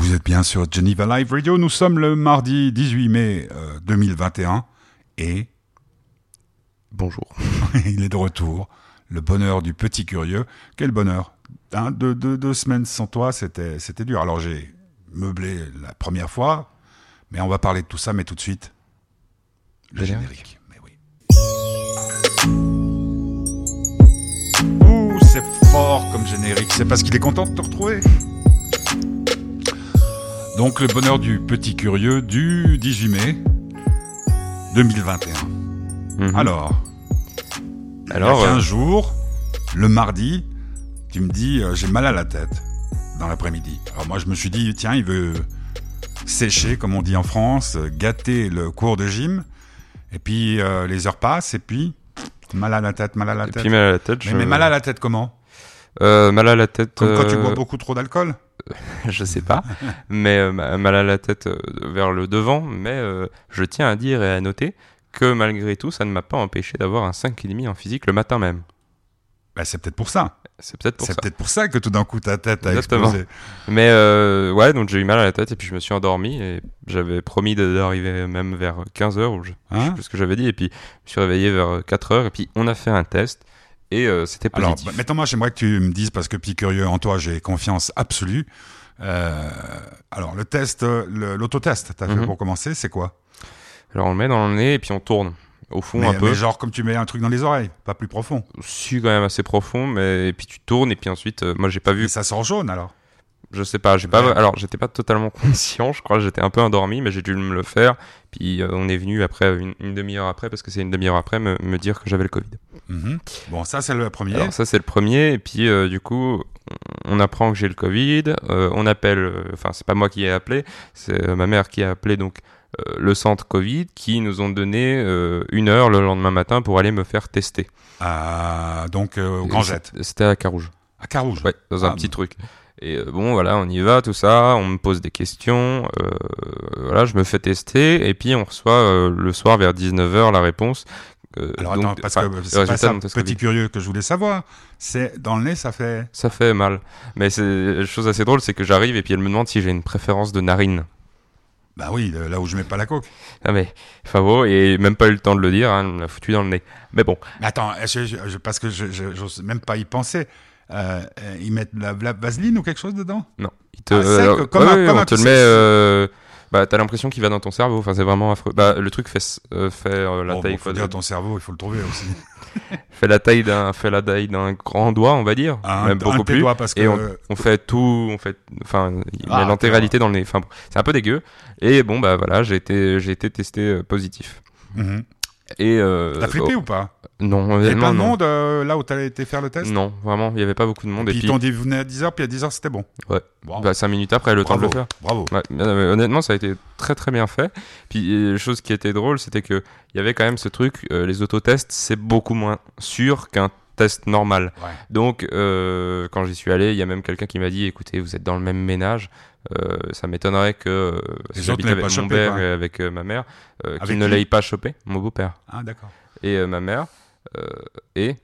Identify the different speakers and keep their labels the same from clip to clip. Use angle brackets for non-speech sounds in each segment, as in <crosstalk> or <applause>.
Speaker 1: Vous êtes bien sur Geneva Live Radio. Nous sommes le mardi 18 mai 2021 et
Speaker 2: Bonjour. <laughs>
Speaker 1: il est de retour. Le bonheur du petit curieux. Quel bonheur. Hein, deux, deux- deux semaines sans toi, c'était c'était dur. Alors j'ai meublé la première fois, mais on va parler de tout ça, mais tout de suite. Le
Speaker 2: Générique.
Speaker 1: générique. Mais oui. Ouh, c'est fort comme générique. C'est parce qu'il est content de te retrouver. Donc le bonheur du petit curieux du 18 mai 2021.
Speaker 2: Mhm.
Speaker 1: Alors,
Speaker 2: Alors,
Speaker 1: il y a
Speaker 2: euh,
Speaker 1: 15 jours, le mardi, tu me dis euh, j'ai mal à la tête dans l'après-midi. Alors moi je me suis dit tiens il veut sécher comme on dit en France, gâter le cours de gym. Et puis euh, les heures passent et puis mal à la tête, mal à la
Speaker 2: et
Speaker 1: tête.
Speaker 2: puis mal à la tête.
Speaker 1: mais,
Speaker 2: je-
Speaker 1: mais mal à la tête comment?
Speaker 2: Mal à la tête.
Speaker 1: Comme quand tu bois beaucoup trop d'alcool <laughs>
Speaker 2: je sais pas, mais euh, ma- mal à la tête euh, vers le devant. Mais euh, je tiens à dire et à noter que malgré tout, ça ne m'a pas empêché d'avoir un 5,5 en physique le matin même.
Speaker 1: bah, C'est peut-être pour ça.
Speaker 2: C'est peut-être pour
Speaker 1: C'est
Speaker 2: ça.
Speaker 1: peut-être pour ça que tout d'un coup ta tête a
Speaker 2: Exactement.
Speaker 1: explosé.
Speaker 2: Mais euh, ouais, donc j'ai eu mal à la tête et puis je me suis endormi et j'avais promis d'arriver même vers 15h ou je, je sais
Speaker 1: Hein
Speaker 2: plus ce que j'avais dit et puis je me suis réveillé vers 4h et puis on a fait un test et euh, c'était
Speaker 1: Alors,
Speaker 2: positif.
Speaker 1: bah, maintenant, moi, j'aimerais que tu me dises, parce que petit curieux, en toi, j'ai confiance absolue. Euh, alors, le test, l'autotest, t'as fait
Speaker 2: Mhm.
Speaker 1: pour commencer, c'est quoi?
Speaker 2: Alors on le met dans le nez et puis on tourne au fond
Speaker 1: mais,
Speaker 2: un peu.
Speaker 1: mais genre comme tu mets un truc dans les oreilles, pas plus profond.
Speaker 2: Si quand même assez profond, mais et puis tu tournes et puis ensuite, euh, moi j'ai pas vu,
Speaker 1: Et ça sort jaune alors.
Speaker 2: Je sais pas, j'ai pas,
Speaker 1: Ouais.
Speaker 2: alors j'étais pas totalement <laughs> conscient, je crois, j'étais un peu endormi, mais j'ai dû me le faire. Puis euh, on est venu après une, une demi-heure après parce que c'est une demi-heure après me, me dire que j'avais le Covid.
Speaker 1: Mhm. Bon, ça, c'est le premier.
Speaker 2: Alors ça c'est le premier et puis euh, du coup on apprend que j'ai le Covid, euh, on appelle, enfin c'est pas moi qui ai appelé, c'est ma mère qui a appelé donc le centre Covid qui nous ont donné euh, une heure le lendemain matin pour aller me faire tester.
Speaker 1: Ah, donc, euh, au Grand Jet.
Speaker 2: C'était- à Carouge.
Speaker 1: À Carouge.
Speaker 2: Ouais, dans un
Speaker 1: Ah,
Speaker 2: petit truc. Et euh, bon, voilà, on y va, tout ça, on me pose des questions, euh, voilà, je me fais tester, et puis on reçoit euh, le soir vers 19h la réponse. euh,
Speaker 1: Alors,
Speaker 2: donc,
Speaker 1: attends, parce que c'est pas ça, petit curieux, que je voulais savoir. C'est dans le nez, ça fait.
Speaker 2: Ça fait mal. Mais c'est chose assez drôle, c'est que j'arrive et puis elle me demande si j'ai une préférence de narine.
Speaker 1: Bah oui, là où je mets pas la coque.
Speaker 2: Ah mais, Favo, et même pas eu le temps de le dire, hein, me l'a foutu dans le nez. Mais bon,
Speaker 1: Mais attends, je- je- parce que je j'ose même pas y penser. Euh, euh, ils mettent de la, la vaseline ou quelque chose dedans
Speaker 2: non. Il te,
Speaker 1: Ah, sec,
Speaker 2: alors,
Speaker 1: comme
Speaker 2: ouais,
Speaker 1: un-
Speaker 2: ouais,
Speaker 1: comme
Speaker 2: on
Speaker 1: un-
Speaker 2: te le met... euh, bah, t'as l'impression qu'il va dans ton cerveau, enfin c'est vraiment affreux. Bah, le truc fait, euh, fait euh, la
Speaker 1: Bon,
Speaker 2: taille
Speaker 1: bon, faut
Speaker 2: quoi, de-
Speaker 1: dire ton cerveau, il faut le trouver aussi. <laughs>
Speaker 2: fait la taille d'un fait la taille d'un grand doigt on va dire
Speaker 1: Un,
Speaker 2: même beaucoup plus
Speaker 1: parce que
Speaker 2: et on, on fait tout on fait enfin il
Speaker 1: Ah,
Speaker 2: met l'intégralité dans le nez enfin c'est un peu dégueu et bon bah voilà j'ai été j'ai été testé euh, positif
Speaker 1: Mhm.
Speaker 2: Et euh,
Speaker 1: T'as flippé
Speaker 2: oh,
Speaker 1: ou pas?
Speaker 2: Non
Speaker 1: Il y avait plein de monde euh, là où t'as été faire le test?
Speaker 2: Non vraiment il y avait pas beaucoup de monde et
Speaker 1: ils
Speaker 2: puis
Speaker 1: t'ont dit venez à 10h, puis à 10h c'était bon.
Speaker 2: Ouais.
Speaker 1: Bon,
Speaker 2: bah, cinq minutes après le temps de le faire
Speaker 1: bravo.
Speaker 2: Ouais, euh, honnêtement, ça a été très très bien fait. Puis, euh, chose qui était drôle, c'était que il y avait quand même ce truc, euh, les autotests, c'est beaucoup moins sûr qu'un test normal.
Speaker 1: Ouais.
Speaker 2: Donc, euh, quand j'y suis allé, il y a même quelqu'un qui m'a dit, écoutez, vous êtes dans le même ménage. euh, ça m'étonnerait que euh,
Speaker 1: autres
Speaker 2: j'habite avec mon
Speaker 1: chopé,
Speaker 2: père et avec ma mère, qu'ils ne l'aient pas chopé, mon beau-père
Speaker 1: Ah d'accord.
Speaker 2: et ma mère, et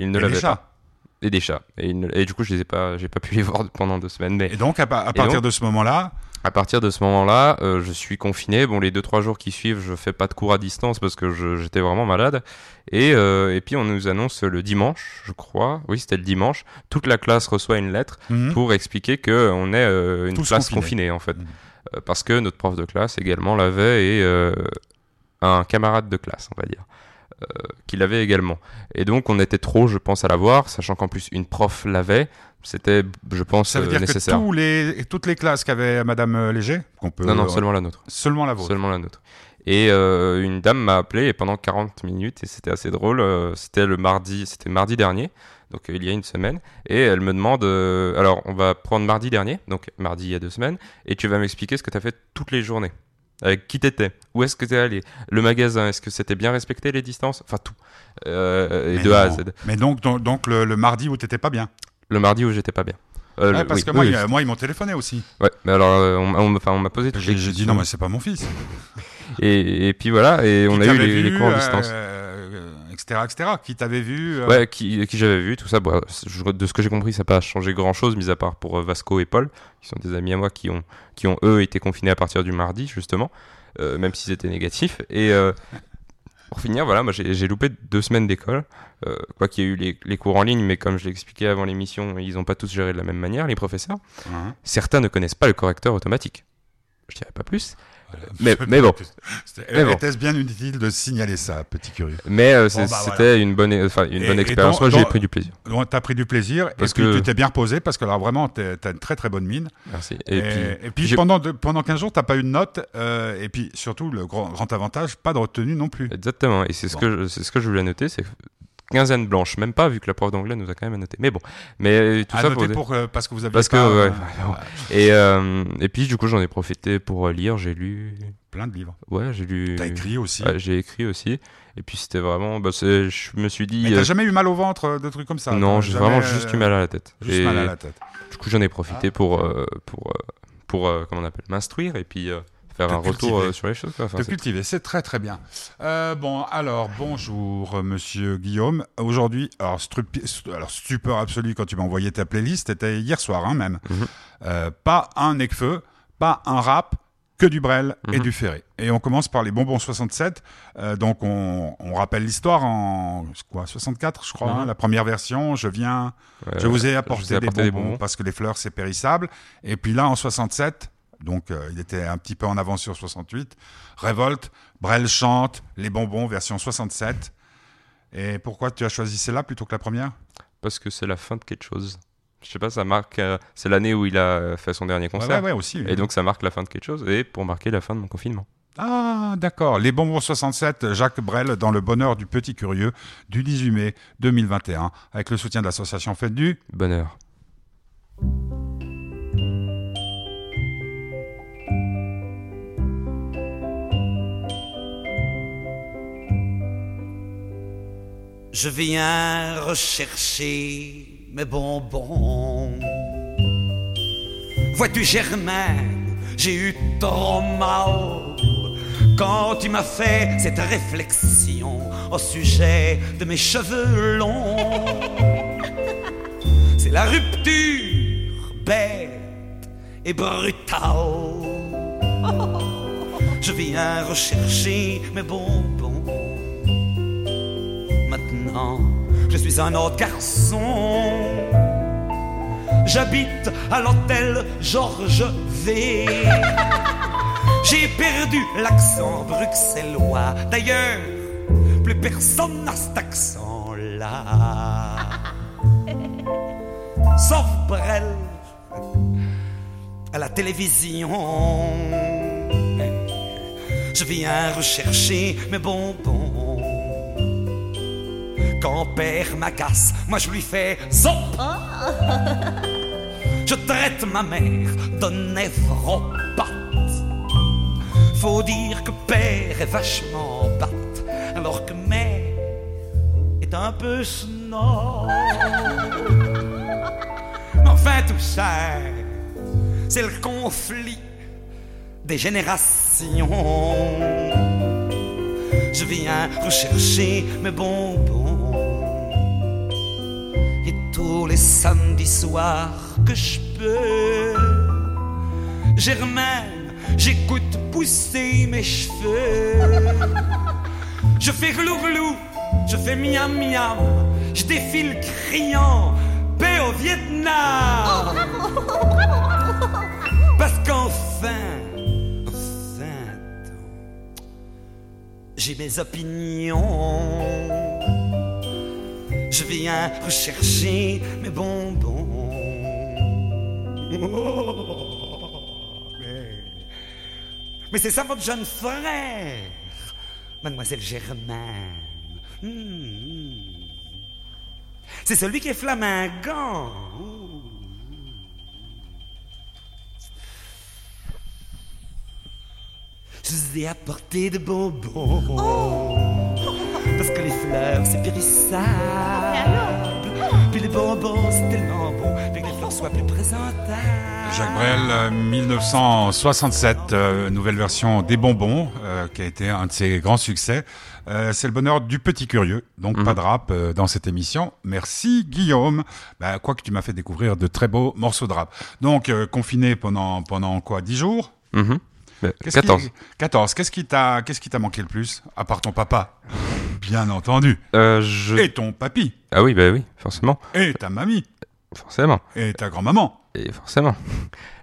Speaker 2: ils ne l'avaient pas. Et des chats. Et, du coup, je les ai pas, j'ai pas pu les <laughs> voir pendant deux semaines. Mais
Speaker 1: Et donc à, pa- à partir
Speaker 2: donc
Speaker 1: de ce moment-là,
Speaker 2: à partir de ce moment-là, euh, je suis confiné. Bon, les deux trois jours qui suivent, je fais pas de cours à distance parce que j'étais vraiment malade. Et, euh, et puis on nous annonce le dimanche, je crois. Oui, c'était le dimanche. Toute la classe reçoit une lettre
Speaker 1: mhm,
Speaker 2: pour expliquer que on est euh, une
Speaker 1: Tous
Speaker 2: classe
Speaker 1: confinés.
Speaker 2: confinée en fait,
Speaker 1: Mhm.
Speaker 2: Euh, parce que notre prof de classe également l'avait et euh, un camarade de classe, on va dire. Euh, qui l'avait également. Et donc on était trop, je pense, à l'avoir, sachant qu'en plus une prof l'avait. C'était, je pense,
Speaker 1: ça veut
Speaker 2: euh,
Speaker 1: dire
Speaker 2: nécessaire.
Speaker 1: que tous les, toutes les classes qu'avait Madame euh, Léger, qu'on peut
Speaker 2: Non, non, seulement la nôtre.
Speaker 1: seulement la vôtre.
Speaker 2: Seulement la nôtre. Et euh, une dame m'a appelé et pendant 40 minutes, et c'était assez drôle, euh, c'était le mardi, c'était mardi dernier, donc euh, il y a une semaine, et elle me demande, alors on va prendre mardi dernier, donc mardi il y a deux semaines, et tu vas m'expliquer ce que tu as fait toutes les journées. Avec qui t'étais? Où est-ce que t'es allé? Le magasin, est-ce que c'était bien respecté les distances? Enfin tout. Euh, et de A à. Z.
Speaker 1: Mais donc, donc, donc, le, le mardi où t'étais pas bien?
Speaker 2: Le mardi où j'étais pas bien. Euh,
Speaker 1: Ouais,
Speaker 2: le-
Speaker 1: parce
Speaker 2: oui,
Speaker 1: que moi,
Speaker 2: oui,
Speaker 1: il y a- moi, ils m'ont téléphoné aussi.
Speaker 2: Ouais, mais alors euh, on, on, on m'a posé toutes
Speaker 1: J'ai dit non, mais c'est pas mon fils.
Speaker 2: Et, et puis voilà, et on a eu les, cours en distance.
Speaker 1: euh, etc. etc., qui t'avait vu. euh,
Speaker 2: Ouais, qui, qui j'avais vu, tout ça. Je- de ce que j'ai compris, ça n'a pas changé grand chose, mis à part pour euh, Vasco et Paul, qui sont des amis à moi qui ont, qui ont eux été confinés à partir du mardi, justement, euh, même s'ils étaient négatifs. Et euh, pour finir, voilà, moi j'ai loupé deux semaines d'école. Euh, quoi qu'il y ait eu les, les cours en ligne, mais comme je l'ai expliqué avant l'émission, ils n'ont pas tous géré de la même manière, les professeurs.
Speaker 1: hein.
Speaker 2: Certains ne connaissent pas le correcteur automatique. Je dirais pas plus. Mais, mais bon.
Speaker 1: C'était-
Speaker 2: Mais bon.
Speaker 1: Était-ce bien utile de signaler ça, petit curieux
Speaker 2: Mais euh,
Speaker 1: bah,
Speaker 2: c'était une bonne, enfin, une
Speaker 1: Et-
Speaker 2: bonne
Speaker 1: et
Speaker 2: expérience. Moi, j'ai pris du plaisir.
Speaker 1: Donc, t'as pris du plaisir
Speaker 2: Parce
Speaker 1: et puis
Speaker 2: que-
Speaker 1: tu t'es bien reposé parce que là vraiment t'as une très très bonne mine.
Speaker 2: Merci.
Speaker 1: Et,
Speaker 2: Et, puis,
Speaker 1: et puis
Speaker 2: j'ai-
Speaker 1: pendant, de- pendant 15 jours t'as pas eu de note euh, et puis surtout le grand, grand avantage pas de retenue non plus.
Speaker 2: Exactement, et c'est ce,
Speaker 1: Bon.
Speaker 2: que je- c'est ce que je voulais noter, c'est quinzaine blanche, même pas vu que la prof d'anglais nous a quand même noté. Mais bon, mais euh, tout
Speaker 1: à
Speaker 2: ça pour...
Speaker 1: pour, euh, parce que vous aviez
Speaker 2: Parce que,
Speaker 1: pas,
Speaker 2: ouais,
Speaker 1: euh.
Speaker 2: Et, et puis du coup j'en ai profité pour lire, j'ai lu...
Speaker 1: plein de livres.
Speaker 2: Ouais, j'ai lu...
Speaker 1: T'as écrit aussi.
Speaker 2: Ouais, j'ai écrit aussi, et puis c'était vraiment... Bah, je me suis dit...
Speaker 1: Mais t'as jamais eu mal au ventre, de trucs comme ça?
Speaker 2: Non, j'ai
Speaker 1: jamais,
Speaker 2: vraiment juste eu mal à la tête.
Speaker 1: Juste
Speaker 2: et
Speaker 1: mal à la tête.
Speaker 2: du coup j'en ai profité pour, euh, pour, pour euh, comment on appelle, m'instruire, et puis... faire un retour
Speaker 1: cultiver.
Speaker 2: euh, sur les choses. Quoi. Enfin, c'est-
Speaker 1: cultiver, c'est très très bien. Euh, bon, alors bonjour Monsieur Guillaume. Aujourd'hui, alors, alors stupeur absolu quand tu m'as envoyé ta playlist, c'était hier soir hein, même.
Speaker 2: Mhm.
Speaker 1: Euh, pas un Necfeu, pas un rap, que du Brel et
Speaker 2: Mhm.
Speaker 1: du Ferré. Et on commence par les bonbons 67. Euh, donc on, on rappelle l'histoire en quoi 64 je crois,
Speaker 2: Mhm.
Speaker 1: hein, la première version. Je viens,
Speaker 2: Ouais,
Speaker 1: je vous ai apporté,
Speaker 2: vous ai apporté
Speaker 1: des, bonbons. parce que les fleurs c'est périssable. Et puis là en 67, donc euh, il était un petit peu en avance sur 68. Révolte, Brel chante, les bonbons version 67. Et pourquoi tu as choisi celle-là plutôt que la première?
Speaker 2: Parce que c'est la fin de quelque chose. Je sais pas, ça marque... euh, c'est l'année où il a euh, fait son dernier
Speaker 1: Ouais,
Speaker 2: concert.
Speaker 1: ouais, ouais, aussi. oui.
Speaker 2: Et donc ça marque la fin de quelque chose et pour marquer la fin de mon confinement.
Speaker 1: Ah, d'accord. Les bonbons 67, Jacques Brel dans le bonheur du petit curieux du 18 mai 2021 avec le soutien de l'association Fête du.
Speaker 2: Bonheur.
Speaker 3: Je viens rechercher mes bonbons. Vois-tu, Germaine, j'ai eu trop mal quand tu m'as fait cette réflexion au sujet de mes cheveux longs. C'est la rupture bête et brutale. Je viens rechercher mes bonbons. Je suis un autre garçon. J'habite à l'hôtel Georges V. J'ai perdu l'accent bruxellois. D'ailleurs, plus personne n'a cet accent-là. Sauf Brel à la télévision. Je viens rechercher mes bonbons. Quand père m'agace, moi je lui fais zop. Je traite ma mère de néphropathe. Faut dire que père est vachement batte, alors que mère est un peu snob. Enfin tout ça, c'est le conflit des générations. Je viens rechercher mes bonbons. Tous les samedis soirs que je peux, Germaine, j'écoute pousser mes cheveux. Je fais glou-glou, je fais miam-miam, je défile criant, paix au Vietnam. Parce qu'enfin, enfin, j'ai mes opinions. Je viens rechercher mes bonbons. mais mais c'est ça votre jeune frère, mademoiselle Germaine. Hmm. C'est celui qui est flamingant. Je vous ai apporté de bonbons. Parce que fleurs, c'est périssable. Puis les bonbons, c'est tellement bon. Puis les fleurs,
Speaker 4: soit plus présentable.
Speaker 1: Jacques Brel, euh, 1967, euh, nouvelle version des bonbons, euh, qui a été un de ses grands succès. Euh, c'est le bonheur du petit curieux, donc
Speaker 2: Mhm.
Speaker 1: pas de rap euh, dans cette émission. Merci Guillaume. Bah, quoique tu m'as fait découvrir de très beaux morceaux de rap. Donc euh, confiné pendant pendant quoi, 10 jours?
Speaker 2: Mhm. Mais
Speaker 1: Qu'est-ce
Speaker 2: 14.
Speaker 1: qui- 14. Qu'est-ce qui t'a qu'est-ce qui t'a manqué le plus à part ton papa? Bien entendu.
Speaker 2: Euh, je...
Speaker 1: Et ton papy
Speaker 2: Ah oui, bah oui, forcément.
Speaker 1: et ta mamie
Speaker 2: Forcément.
Speaker 1: et ta grand-maman.
Speaker 2: Et forcément.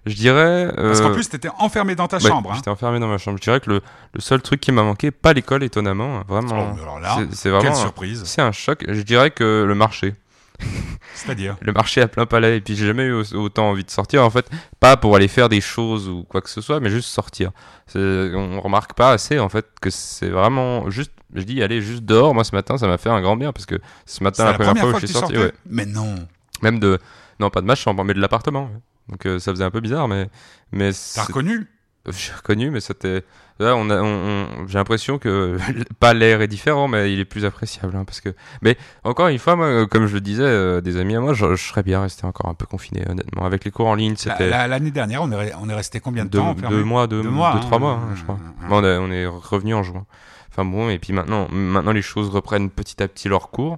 Speaker 2: Je dirais.
Speaker 1: Parce qu'en
Speaker 2: euh,
Speaker 1: plus t'étais enfermé dans ta
Speaker 2: ouais,
Speaker 1: chambre. hein.
Speaker 2: J'étais enfermé dans ma chambre. Je dirais que le, le seul truc qui m'a manqué, pas l'école étonnamment, hein, vraiment.
Speaker 1: Oh,
Speaker 2: c'est-
Speaker 1: Quelle
Speaker 2: vraiment. un-
Speaker 1: surprise.
Speaker 2: C'est un choc. Je dirais que le marché. <laughs>
Speaker 1: C'est-à-dire
Speaker 2: Le marché à plein palais. Et puis j'ai jamais eu au- autant envie de sortir. En fait, pas pour aller faire des choses ou quoi que ce soit, mais juste sortir. On remarque pas assez en fait que c'est vraiment juste. Je dis allez juste dehors. Moi ce matin, ça m'a fait un grand bien parce que ce matin,
Speaker 1: la,
Speaker 2: la, première, fois,
Speaker 1: fois
Speaker 2: où
Speaker 1: que
Speaker 2: je suis sorti, ouais.
Speaker 1: Mais non.
Speaker 2: même de non pas de ma chambre, mais de l'appartement. Donc euh, ça faisait un peu bizarre, mais mais
Speaker 1: T'as reconnu?
Speaker 2: J'ai reconnu, mais c'était. Là, on a, on- on- j'ai l'impression que <laughs> pas l'air est différent, mais il est plus appréciable, hein, parce que. Mais encore une fois, moi, euh, comme je le disais, euh, des amis à moi, je, je serais bien resté encore un peu confiné, honnêtement. Avec les cours en ligne, c'était
Speaker 1: la- L'année dernière, on est, on est resté combien de
Speaker 2: deux,
Speaker 1: temps
Speaker 2: deux mois, deux,
Speaker 1: Deux mois,
Speaker 2: deux,
Speaker 1: hein.
Speaker 2: trois mois, hein, je crois.
Speaker 1: Hum, hum.
Speaker 2: Bon, on, est, on est revenu en juin. Enfin bon, et puis maintenant, maintenant les choses reprennent petit à petit leur cours.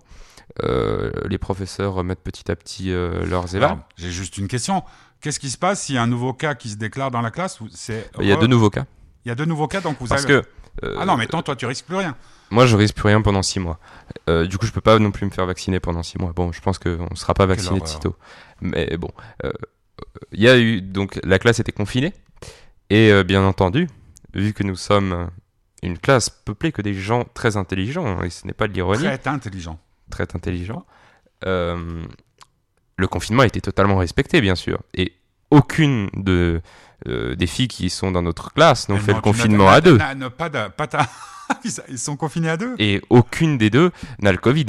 Speaker 2: Euh, les professeurs remettent petit à petit euh, leurs évals.
Speaker 1: Alors, J'ai juste une question. Qu'est-ce qui se passe s'il y a un nouveau cas qui se déclare dans la classe c'est
Speaker 2: Il y a
Speaker 1: re-
Speaker 2: de nouveaux cas.
Speaker 1: Il y a deux nouveaux cas, donc vous
Speaker 2: Parce
Speaker 1: avez...
Speaker 2: que. euh,
Speaker 1: Ah non, mais toi, toi, tu risques plus rien.
Speaker 2: Moi, je risque plus rien pendant six mois. Euh, du coup, je peux pas non plus me faire vacciner pendant six mois. Bon, je pense qu'on ne sera pas vacciné de sitôt. Mais bon, euh, il y a eu donc la classe était confinée et bien entendu, vu que nous sommes une classe peuplée que des gens très intelligents et ce n'est pas de l'ironie,
Speaker 1: Très intelligent.
Speaker 2: très intelligents, euh, le confinement a été totalement respecté, bien sûr. Et aucune de euh, des filles qui sont dans notre classe n'ont fait le confinement à deux.
Speaker 1: Pas <laughs> ils sont confinés à deux
Speaker 2: Et aucune des deux n'a le Covid.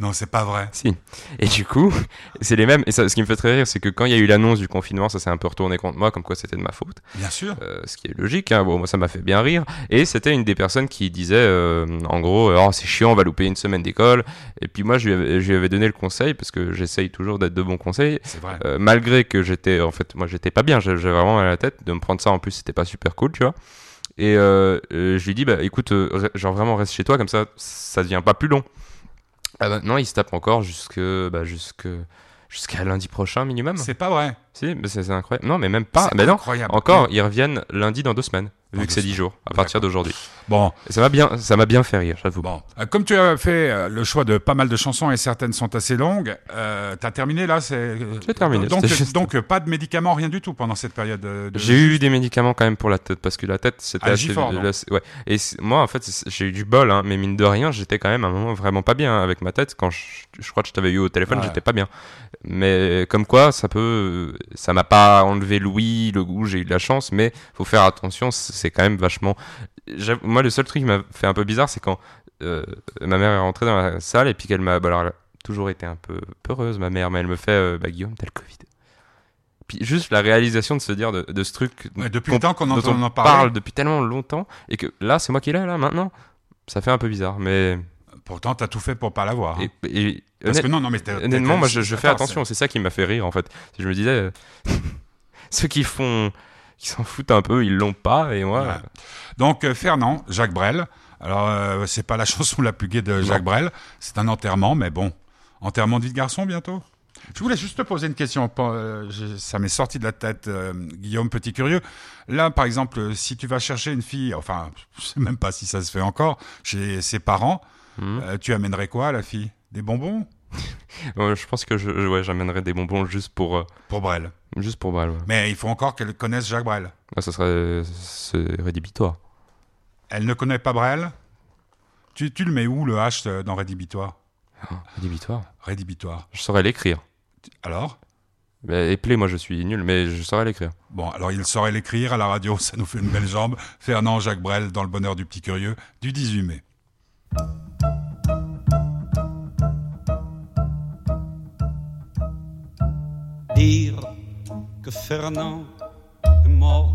Speaker 1: Non, c'est pas vrai.
Speaker 2: Si. Et du coup, <laughs> c'est les mêmes. Et ça, ce qui me fait très rire, c'est que quand il y a eu l'annonce du confinement, ça s'est un peu retourné contre moi, comme quoi c'était de ma faute.
Speaker 1: Bien sûr.
Speaker 2: Euh, ce qui est logique. Hein. Bon, moi, ça m'a fait bien rire. Et c'était une des personnes qui disait, euh, en gros, oh, c'est chiant, on va louper une semaine d'école. Et puis moi, je lui, avais, je lui avais donné le conseil, parce que j'essaye toujours d'être de bons conseils.
Speaker 1: C'est vrai.
Speaker 2: Euh, malgré que j'étais, en fait, moi, j'étais pas bien. J'avais vraiment mal à la tête. De me prendre ça, en plus, c'était pas super cool, tu vois. Et euh, euh, je lui dis, bah écoute, euh, re- genre vraiment reste chez toi, comme ça, ça devient pas plus long. Ah bah, non, il se tape encore jusque, bah, jusque, jusqu'à lundi prochain minimum.
Speaker 1: C'est pas vrai.
Speaker 2: Si, mais c'est c'est incroyable. Non, mais même pas. Mais non,
Speaker 1: incroyable.
Speaker 2: encore, ils reviennent lundi dans deux semaines,
Speaker 1: Dans
Speaker 2: vu que c'est dix jours, à partir d'aujourd'hui.
Speaker 1: Bon,
Speaker 2: ça m'a bien, ça m'a bien fait rire, j'avoue.
Speaker 1: bon. Euh, comme tu as fait euh, le choix de pas mal de chansons et certaines sont assez longues, euh, t'as terminé là c'est... euh,
Speaker 2: J'ai terminé,
Speaker 1: Donc,
Speaker 2: juste-
Speaker 1: donc euh, pas de médicaments, rien du tout pendant cette période de...
Speaker 2: J'ai eu des médicaments quand même pour la tête, parce que la tête, c'était
Speaker 1: Ah,
Speaker 2: assez...
Speaker 1: Gifford,
Speaker 2: la- ouais. Et moi, en fait, j'ai eu du bol, hein, mais mine de rien, j'étais quand même à un moment vraiment pas bien hein, avec ma tête. Quand je, je crois que je t'avais eu au téléphone,
Speaker 1: Ouais.
Speaker 2: j'étais pas bien. Mais comme quoi, ça peut... Ça m'a pas enlevé l'ouïe, le goût, j'ai eu de la chance, mais faut faire attention, c'est quand même vachement... Moi, le seul truc qui m'a fait un peu bizarre, c'est quand euh, ma mère est rentrée dans la salle et puis qu'elle m'a... bah, alors, elle a toujours été un peu peureuse, ma mère, mais elle me fait euh, bah, Guillaume, t'as le Covid. Puis juste la réalisation de se dire de, de ce truc
Speaker 1: Ouais, depuis le temps qu'on
Speaker 2: on
Speaker 1: en
Speaker 2: parle depuis tellement longtemps et que là c'est moi qui l'ai là maintenant ça fait un peu bizarre mais
Speaker 1: Pourtant, t'as tout fait pour pas l'avoir. hein.
Speaker 2: et, et-
Speaker 1: Parce que non, non, mais
Speaker 2: honnêtement moi je, je fais attention c'est ça qui m'a fait rire en fait Si je me disais euh, <laughs> ceux qui font qui s'en foutent un peu ils l'ont pas et moi
Speaker 1: Ouais. Donc euh, Fernand, Jacques Brel. Alors euh, c'est pas la <laughs> chanson la plus gaie de Jacques Brel, c'est un enterrement, mais bon, enterrement de vie de garçon bientôt? Je voulais juste te poser une question. euh, ça m'est sorti de la tête, euh, Guillaume Petit Curieux. Là, par exemple, euh, si tu vas chercher une fille, enfin, je sais même pas si ça se fait encore, chez ses parents, euh, tu amènerais quoi à la fille? Des bonbons? <laughs>
Speaker 2: je pense que je, ouais, j'amènerais des bonbons juste pour euh,
Speaker 1: Pour Brel.
Speaker 2: juste pour ouais.
Speaker 1: Mais il faut encore qu'elle connaisse Jacques Brel.
Speaker 2: Ah, ça serait c'est rédhibitoire
Speaker 1: Elle ne connaît pas Brel tu, tu le mets où le H euh, dans rédhibitoire?
Speaker 2: Rédhibitoire
Speaker 1: Rédhibitoire.
Speaker 2: je saurais l'écrire
Speaker 1: Alors?
Speaker 2: Mais éplé moi je suis nul mais je saurais l'écrire
Speaker 1: Bon, alors il saurait l'écrire à la radio, <laughs> ça nous fait une belle jambe. Fernand Jacques Brel dans Le Bonheur du Petit Curieux du 18 mai.
Speaker 4: Dire que Fernand est mort.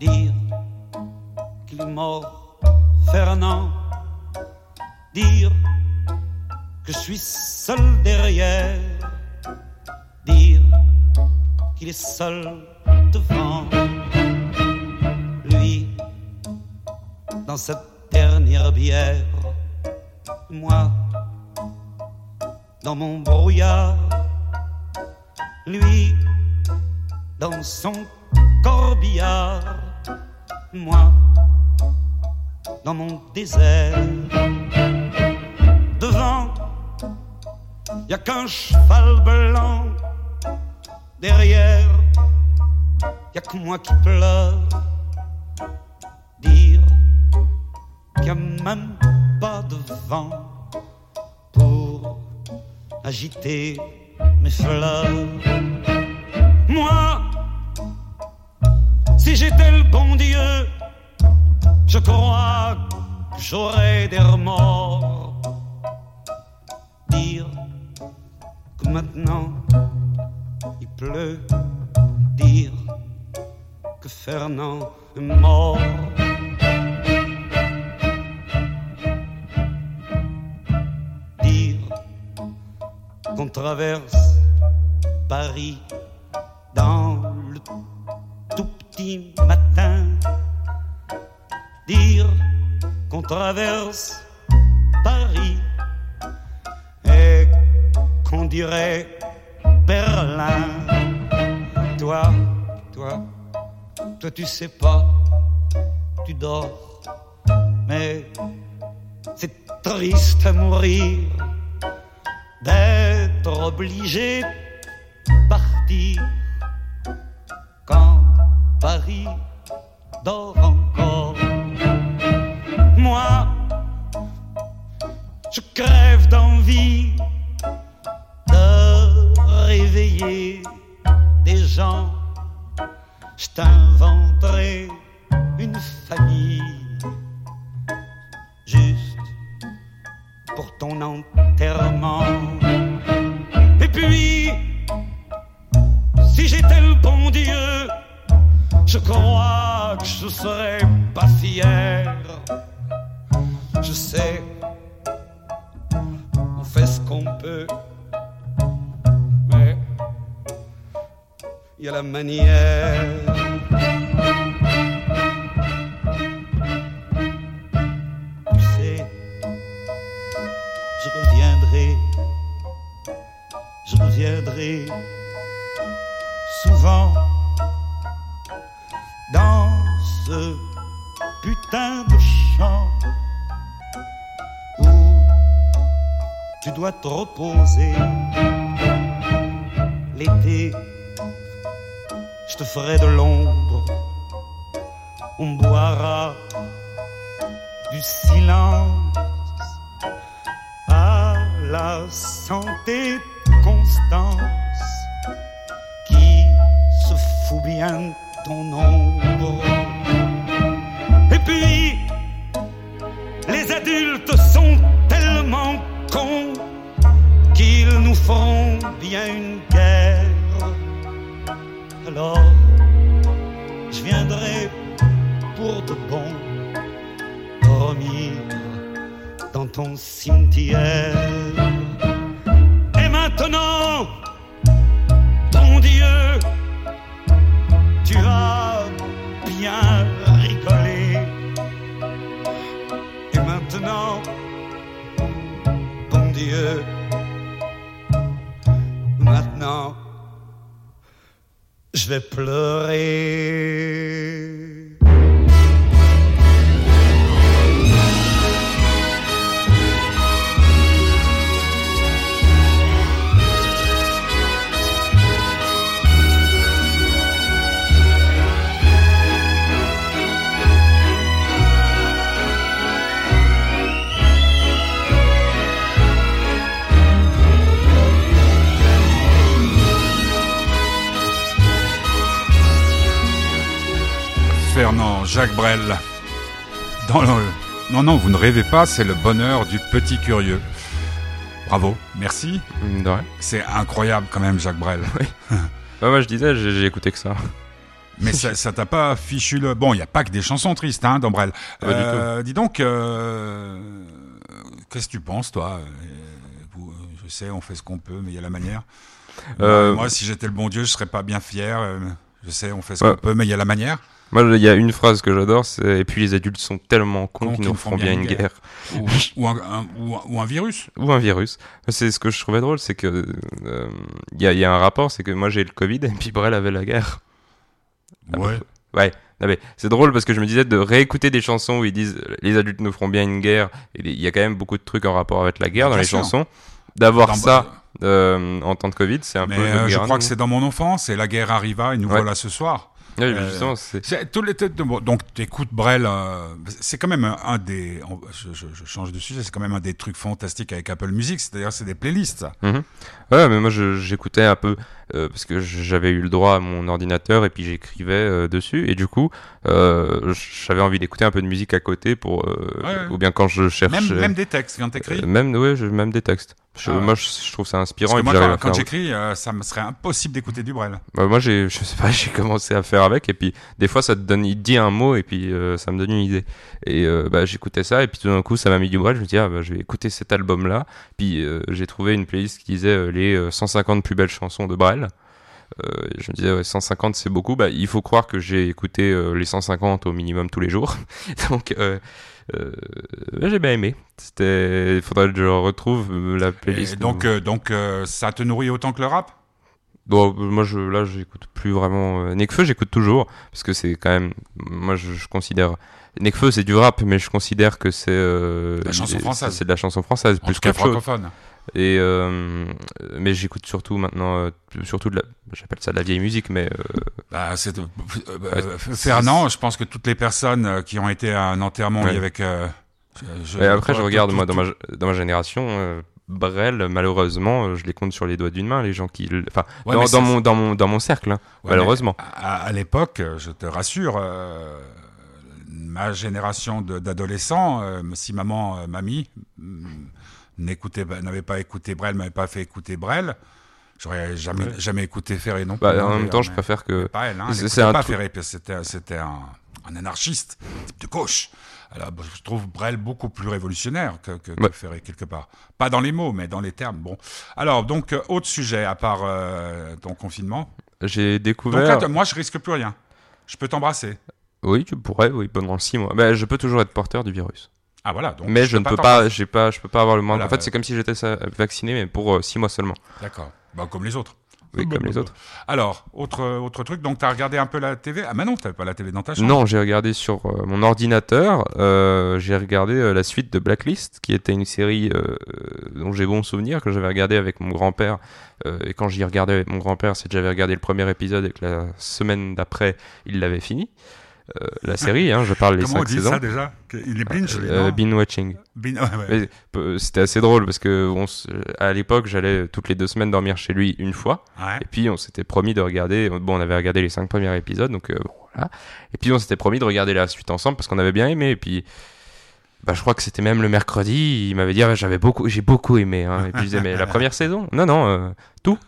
Speaker 4: Dire qu'il est mort, Fernand. Dire que je suis seul derrière.
Speaker 3: qu'il est seul devant lui dans cette dernière bière. Moi, dans mon brouillard, lui dans son corbillard, moi dans mon désert. Devant, y a qu'un cheval blanc. Derrière, y a que moi qui pleure. Dire qu'il n'y a même pas de vent pour agiter mes fleurs. Moi, si j'étais le bon Dieu, je crois que j'aurais des remords. Qu'on traverse Paris dans le tout petit matin. Dire qu'on traverse Paris et qu'on dirait Berlin. Toi, toi, toi tu sais pas, tu dors, mais c'est triste à mourir obligé de partir. Quand Paris je reviendrai, je reviendrai. Souvent dans ce putain de champ où tu dois te reposer. L'été, je te ferai de l'ombre, on boira du silence santé Constance qui se fout bien ton ombre. Et puis, les adultes sont tellement cons qu'ils nous feront bien une guerre. Alors, je viendrai pour de bon dormir dans ton cimetière.
Speaker 1: Dans le... Non, non, vous ne rêvez pas, c'est le bonheur du petit curieux. Bravo, merci.
Speaker 2: De rien.
Speaker 1: C'est incroyable quand même, Jacques Brel. <laughs>
Speaker 2: Ouais, moi je disais, j'ai écouté que ça.
Speaker 1: Mais ça t'a pas fichu le... Bon, il n'y a pas que des chansons tristes hein, dans Brel.
Speaker 2: Pas du
Speaker 1: Euh, dis donc, euh, qu'est-ce que tu penses, toi? Euh, Je sais, on fait ce qu'on peut, mais il y a la manière.
Speaker 2: Euh,
Speaker 1: Moi, si j'étais le bon Dieu, je serais pas bien fier. Je sais, on fait ce
Speaker 2: Ouais.
Speaker 1: qu'on peut, mais il y a la manière.
Speaker 2: Moi, il y a une phrase que j'adore, c'est et puis les adultes sont tellement cons qu'ils nous feront bien une guerre.
Speaker 1: Ou, ou un, un- ou un- ou un virus.
Speaker 2: ou un virus. C'est ce que je trouvais drôle, c'est que euh, il y, a, il y a un rapport, c'est que moi j'ai le Covid et puis Brel avait la guerre. Ah
Speaker 1: Ouais.
Speaker 2: Ouais. Non, mais c'est drôle parce que je me disais de réécouter des chansons où ils disent les adultes nous feront bien une guerre. Il y a quand même beaucoup de trucs en rapport avec la guerre dans les
Speaker 1: sûr.
Speaker 2: chansons. D'avoir ça euh, en temps de Covid, c'est un
Speaker 1: Mais
Speaker 2: peu.
Speaker 1: euh, je crois que c'est dans mon enfance et la guerre arriva et nous
Speaker 2: Ouais.
Speaker 1: voilà ce soir. Euh,
Speaker 2: justement, c'est-
Speaker 1: Tous les, donc, tu écoutes Brel, euh, c'est quand même un, un des. je, je- je change de sujet, c'est quand même un des trucs fantastiques avec Apple Music, c'est-à-dire c'est des playlists. ça.
Speaker 2: Ouais, mais moi j'écoutais un peu euh, parce que j'avais eu le droit à mon ordinateur et puis j'écrivais euh, dessus et du coup euh, j'avais envie d'écouter un peu de musique à côté pour
Speaker 1: Ouais,
Speaker 2: ou bien quand je cherche
Speaker 1: Même, même des textes quand t'écris.
Speaker 2: même ouais, même des textes. Je-
Speaker 1: Ah ouais.
Speaker 2: Moi je, je trouve ça inspirant
Speaker 1: Parce que
Speaker 2: et
Speaker 1: moi, quand, j'écris, euh, ça me serait impossible d'écouter du Brel.
Speaker 2: Bah, moi j'ai je sais pas <laughs> j'ai commencé à faire avec et puis des fois ça te donne il te dit un mot et puis euh, ça me donne une idée et euh, bah j'écoutais ça et puis tout d'un coup ça m'a mis du bras je me dis ah bah je vais écouter cet album là puis j'ai trouvé une playlist qui disait les euh, 150 plus belles chansons de Brel euh, je me disais ouais, 150 c'est beaucoup bah il faut croire que j'ai écouté euh, les 150 au minimum tous les jours <laughs> donc euh, j'ai bien aimé c'était il faudrait que je retrouve la playlist
Speaker 1: Et donc, donc ça te nourrit autant que le rap?
Speaker 2: Bon, moi, je, là, j'écoute plus vraiment. Nekfeu, j'écoute toujours parce que c'est quand même. Moi, je, je considère. Nekfeu, c'est du rap, mais je considère que c'est.
Speaker 1: La chanson française.
Speaker 2: C'est de la chanson française,
Speaker 1: En
Speaker 2: plus qu'autre chose.
Speaker 1: francophone.
Speaker 2: Et euh, mais j'écoute surtout maintenant, euh, surtout de la. J'appelle ça de la vieille musique, mais euh,
Speaker 1: Bah, c'est, euh, Fernand, je pense que toutes les personnes qui ont été à un enterrement
Speaker 2: Ouais.
Speaker 1: oui, avec. je-
Speaker 2: et après, je regarde
Speaker 1: tout-
Speaker 2: moi dans ma dans ma génération. Brel, malheureusement, je les compte sur les doigts d'une main, les gens qui, enfin,
Speaker 1: Ouais,
Speaker 2: dans, mon dans mon dans mon cercle, hein,
Speaker 1: Ouais,
Speaker 2: malheureusement.
Speaker 1: À, à l'époque, je te rassure, ma génération d'adolescents, si maman, mamie, mm, n'avait pas écouté Brel, m'avait pas fait écouter Brel, j'aurais jamais,
Speaker 2: Ouais.
Speaker 1: jamais écouté Ferré non plus.
Speaker 2: Bah,
Speaker 1: hein,
Speaker 2: en même
Speaker 1: d'ailleurs,
Speaker 2: temps, je
Speaker 1: mais-
Speaker 2: préfère que
Speaker 1: Pas elle, hein,
Speaker 2: c'est-
Speaker 1: pas Ferré, parce que c'était, un, un anarchiste, type de gauche. Alors, bah, je trouve Brel beaucoup plus révolutionnaire que, que, que
Speaker 2: Ouais.
Speaker 1: Ferré, quelque part. Pas dans les mots, mais dans les termes. Bon. Alors, donc, euh, autre sujet, à part euh, ton confinement.
Speaker 2: j'ai
Speaker 1: Donc
Speaker 2: découvert.
Speaker 1: là, t- moi, je risque plus rien. Je peux t'embrasser.
Speaker 2: Oui, tu pourrais, oui, pendant 6 mois. Ben, je peux toujours être porteur du virus.
Speaker 1: Ah voilà. Donc,
Speaker 2: mais je ne peux pas, j'ai pas, je peux pas avoir le moindre.
Speaker 1: Voilà,
Speaker 2: en fait, c'est comme si j'étais vacciné, mais pour 6 mois seulement.
Speaker 1: D'accord. Bah, comme les autres.
Speaker 2: Oui, comme les
Speaker 1: bah.
Speaker 2: autre.
Speaker 1: Alors, autre, autre truc. Donc, tu as regardé un peu la TV Ah, mais non, tu pas la TV dans ta chambre.
Speaker 2: Non, j'ai regardé sur euh, mon ordinateur. euh, j'ai regardé euh, la suite de Blacklist, qui était une série euh, dont j'ai bon souvenir que j'avais regardé avec mon grand-père. euh, et quand j'y regardais avec mon grand-père, c'est que j'avais regardé le premier épisode et que la semaine d'après, il l'avait fini. Euh, la série, hein, je parle les
Speaker 1: Comment on
Speaker 2: 5
Speaker 1: dit
Speaker 2: saisons.
Speaker 1: ça déjà Il est binge,
Speaker 2: Euh, watching.
Speaker 1: Bin- ouais, ouais.
Speaker 2: Mais, euh, C'était assez drôle parce que on s- à l'époque, j'allais toutes les deux semaines dormir chez lui une fois.
Speaker 1: Ouais.
Speaker 2: Et puis on s'était promis de regarder. Bon, on avait regardé les cinq premiers épisodes, donc euh, voilà. Et puis on s'était promis de regarder la suite ensemble parce qu'on avait bien aimé. Et puis, bah, je crois que c'était même le mercredi. Il m'avait dit, ah, j'avais beaucoup, j'ai beaucoup aimé. Hein. Et puis je disais, mais la première saison? Non, non, tout.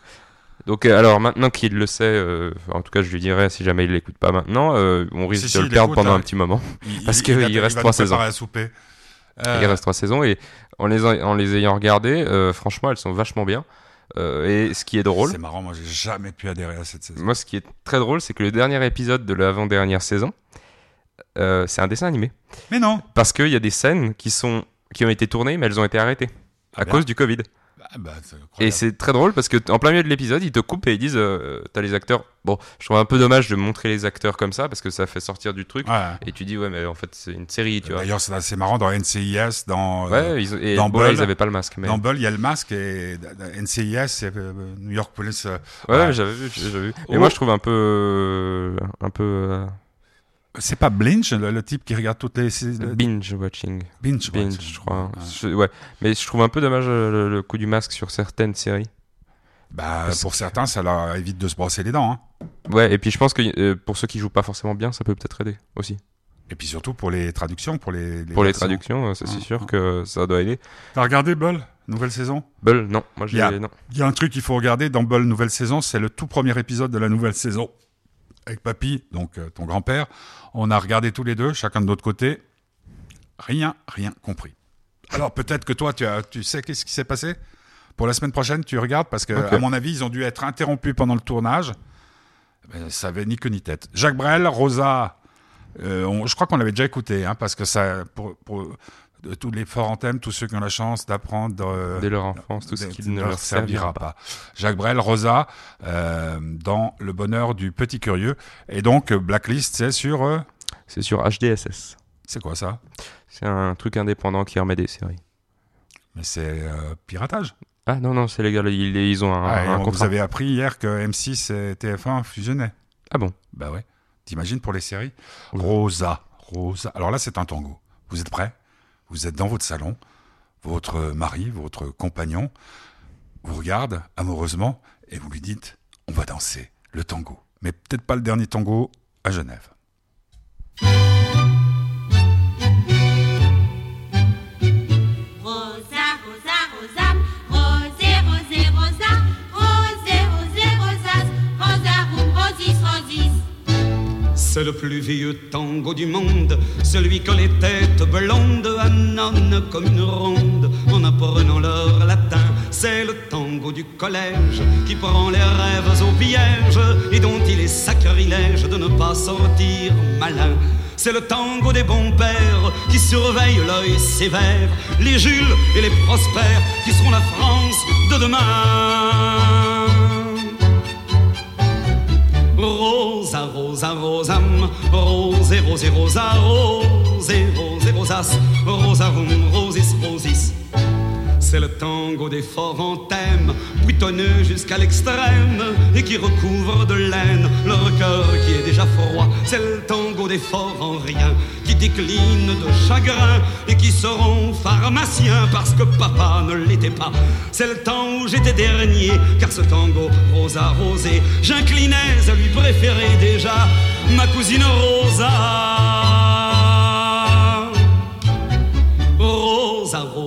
Speaker 2: Donc euh, alors maintenant qu'il le sait, euh, en tout cas je lui dirais si jamais il l'écoute pas maintenant, euh, on risque
Speaker 1: Si, si,
Speaker 2: de le perdre pendant
Speaker 1: hein.
Speaker 2: un petit moment.
Speaker 1: Il-
Speaker 2: parce
Speaker 1: il-
Speaker 2: que
Speaker 1: il a-
Speaker 2: il reste trois saisons.
Speaker 1: à souper. Euh,
Speaker 2: Il reste trois saisons et en les, en les ayant regardées, franchement elles sont vachement bien. Et ce qui est drôle,
Speaker 1: C'est marrant, moi, j'ai jamais pu adhérer à cette saison.
Speaker 2: Moi, ce qui est très drôle, c'est que le dernier épisode de l'avant-dernière saison, euh, c'est un dessin animé.
Speaker 1: Mais non
Speaker 2: Parce qu'il y a des scènes qui, sont, qui ont été tournées, mais elles ont été arrêtées. À
Speaker 1: bien.
Speaker 2: cause du Covid.
Speaker 1: Ah, bah,
Speaker 2: Et c'est très drôle parce que en plein milieu de l'épisode, ils te coupent et ils disent euh, T'as les acteurs. Bon, je trouve un peu dommage de montrer les acteurs comme ça parce que ça fait sortir du truc.
Speaker 1: Ouais.
Speaker 2: Et tu dis Ouais, mais en fait, c'est une série, tu vois.
Speaker 1: D'ailleurs, c'est assez marrant dans NCIS, dans, euh,
Speaker 2: Ouais, ils, et
Speaker 1: dans
Speaker 2: bon, là,
Speaker 1: Bull,
Speaker 2: ils avaient pas le masque. Mais...
Speaker 1: dans Bull, il y a le masque et dans NCIS, c'est euh, New York Police. euh,
Speaker 2: Ouais,
Speaker 1: ouais.
Speaker 2: j'avais vu, j'avais vu.
Speaker 1: Oh.
Speaker 2: moi, je trouve un peu. euh, un peu.
Speaker 1: C'est pas Blinch, le, le type qui regarde toutes les. le-
Speaker 2: binge watching.
Speaker 1: Binge,
Speaker 2: Binge, je crois.
Speaker 1: ouais.
Speaker 2: Je- ouais. Mais je trouve un peu dommage euh, le, le coup du masque sur certaines séries.
Speaker 1: Bah,
Speaker 2: Parce
Speaker 1: pour certains, ça leur évite de se brosser les dents. hein.
Speaker 2: Ouais, et puis je pense que euh, pour ceux qui jouent pas forcément bien, ça peut peut-être aider aussi.
Speaker 1: Et puis surtout pour les traductions, pour les.
Speaker 2: pour les traductions, euh, c'est
Speaker 1: Ouais,
Speaker 2: sûr
Speaker 1: ouais.
Speaker 2: que ça doit aider.
Speaker 1: T'as regardé Bull, nouvelle saison?
Speaker 2: Bull, non, moi j'ai.
Speaker 1: Yeah.
Speaker 2: Non.
Speaker 1: Il y a un truc qu'il faut regarder dans Bull, nouvelle saison, c'est le tout premier épisode de la nouvelle saison. Avec Papy, donc euh, ton grand-père, on a regardé tous les deux, chacun de notre côté. Rien, rien compris. Alors peut-être que toi, tu, as, tu sais qu'est-ce qui s'est passé? Pour la semaine prochaine, tu regardes parce que, à mon avis, ils ont dû être interrompus pendant le tournage. Ben, ça avait ni queue ni tête. Jacques Brel, Rosa, euh, on- je crois qu'on l'avait déjà écouté, hein, parce que ça, pour, tous les thème, tous ceux qui ont la chance d'apprendre euh,
Speaker 2: Dès leur enfance, tout ce qui ne
Speaker 1: leur
Speaker 2: servira pas.
Speaker 1: Jacques Brel, Rosa, euh, dans Le bonheur du petit curieux. Et donc, euh, Blacklist, c'est sur. euh,
Speaker 2: C'est sur HDSS.
Speaker 1: c'est quoi ça?
Speaker 2: C'est un truc indépendant qui remet des séries.
Speaker 1: Mais c'est piratage.
Speaker 2: Ah non, non, c'est légal. Ils, ils ont un,
Speaker 1: Ah, et
Speaker 2: un
Speaker 1: on- vous avez appris hier que M6 et TF1 fusionnaient.
Speaker 2: Ah bon?
Speaker 1: Bah ouais. T'imagines pour les séries?
Speaker 2: Oui.
Speaker 1: Rosa, Rosa. Alors là, c'est un tango. Vous êtes prêts? Vous êtes dans votre salon. Votre mari, votre compagnon vous regarde amoureusement et vous lui dites on va danser le tango. Mais peut-être pas le dernier tango à Genève.
Speaker 3: C'est le plus vieux tango du monde, celui que les têtes blondes annonnent comme une ronde en apprenant leur latin. C'est le tango du collège qui prend les rêves au piège et dont il est sacrilège de ne pas sortir malin. C'est le tango des bons pères qui surveillent l'œil sévère, les Jules et les prospères qui seront la France de demain. Rosa, rosa, rosam, rosé, rosé, rosa, rosas, rosarum, rosis. C'est le tango des forts en thème, buitonneux jusqu'à l'extrême, et qui recouvre de laine leur cœur qui est déjà froid. C'est le tango des forts en rien, qui décline de chagrin, et qui seront pharmaciens parce que papa ne l'était pas. C'est le temps où j'étais dernier, car ce tango rosa rosé, j'inclinais à lui préférer déjà ma cousine Rosa.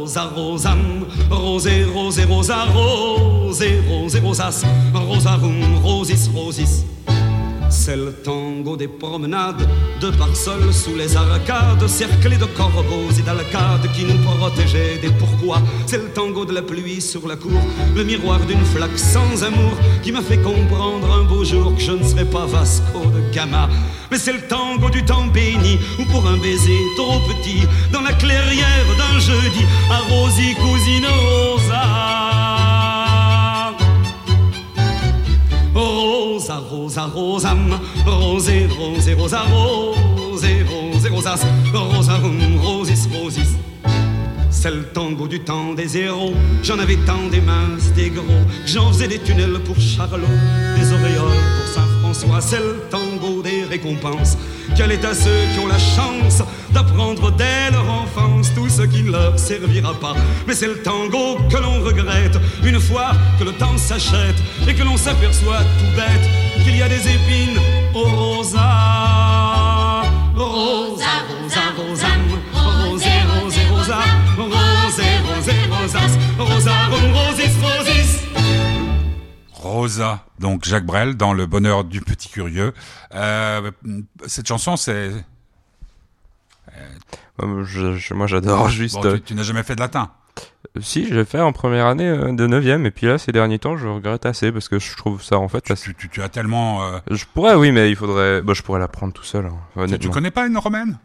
Speaker 3: Rosa, rosa, rosam, rosé, rosé, rosa, rosé, rosé, rosas, rosarum, rosis, rosis. C'est le tango des promenades, de parsoles sous les arcades, cerclés de corbeaux et d'alcades qui nous protégeaient des pourquoi. C'est le tango de la pluie sur la cour, le miroir d'une flaque sans amour qui m'a fait comprendre un beau jour que je ne serais pas Vasco de Gama. Mais c'est le tango du temps béni, ou pour un baiser trop petit, dans la clairière d'un jeudi, à Rosie, cousine Rosa. Rosa, rosa, rosam, rosé, rosé, rosa, rosé, rosé, rosas, rosarum, rosis, rosis. C'est le tango du temps des héros. J'en avais tant des minces, des gros. J'en faisais des tunnels pour Charlot, des auréoles pour Saint-François. C'est le tango des récompenses. Quel est à ceux qui ont la chance d'apprendre dès leur enfance tout ce qui ne leur servira pas. Mais c'est le tango que l'on regrette une fois que le temps s'achète et que l'on s'aperçoit tout bête qu'il y a des épines au rosa. Rosa, rosa, rosam, rosé, rosé, rosa, rosé, rosé, rosas, rosarum, rosis, rosis.
Speaker 1: Rosa, donc Jacques Brel dans Le bonheur du petit curieux. Euh, cette chanson, c'est.
Speaker 2: Euh, je- je- moi, j'adore juste.
Speaker 1: Bon,
Speaker 2: euh,
Speaker 1: tu, tu n'as jamais fait de latin.
Speaker 2: Si, j'ai fait en première année euh, de 9ème, et puis là, ces derniers temps, je regrette assez parce que je trouve ça en fait.
Speaker 1: Tu,
Speaker 2: assez-
Speaker 1: tu- tu- tu as tellement. euh,
Speaker 2: Je pourrais, oui, mais il faudrait. Bah, je pourrais l'apprendre tout seul. hein,
Speaker 1: tu, tu connais pas une romaine?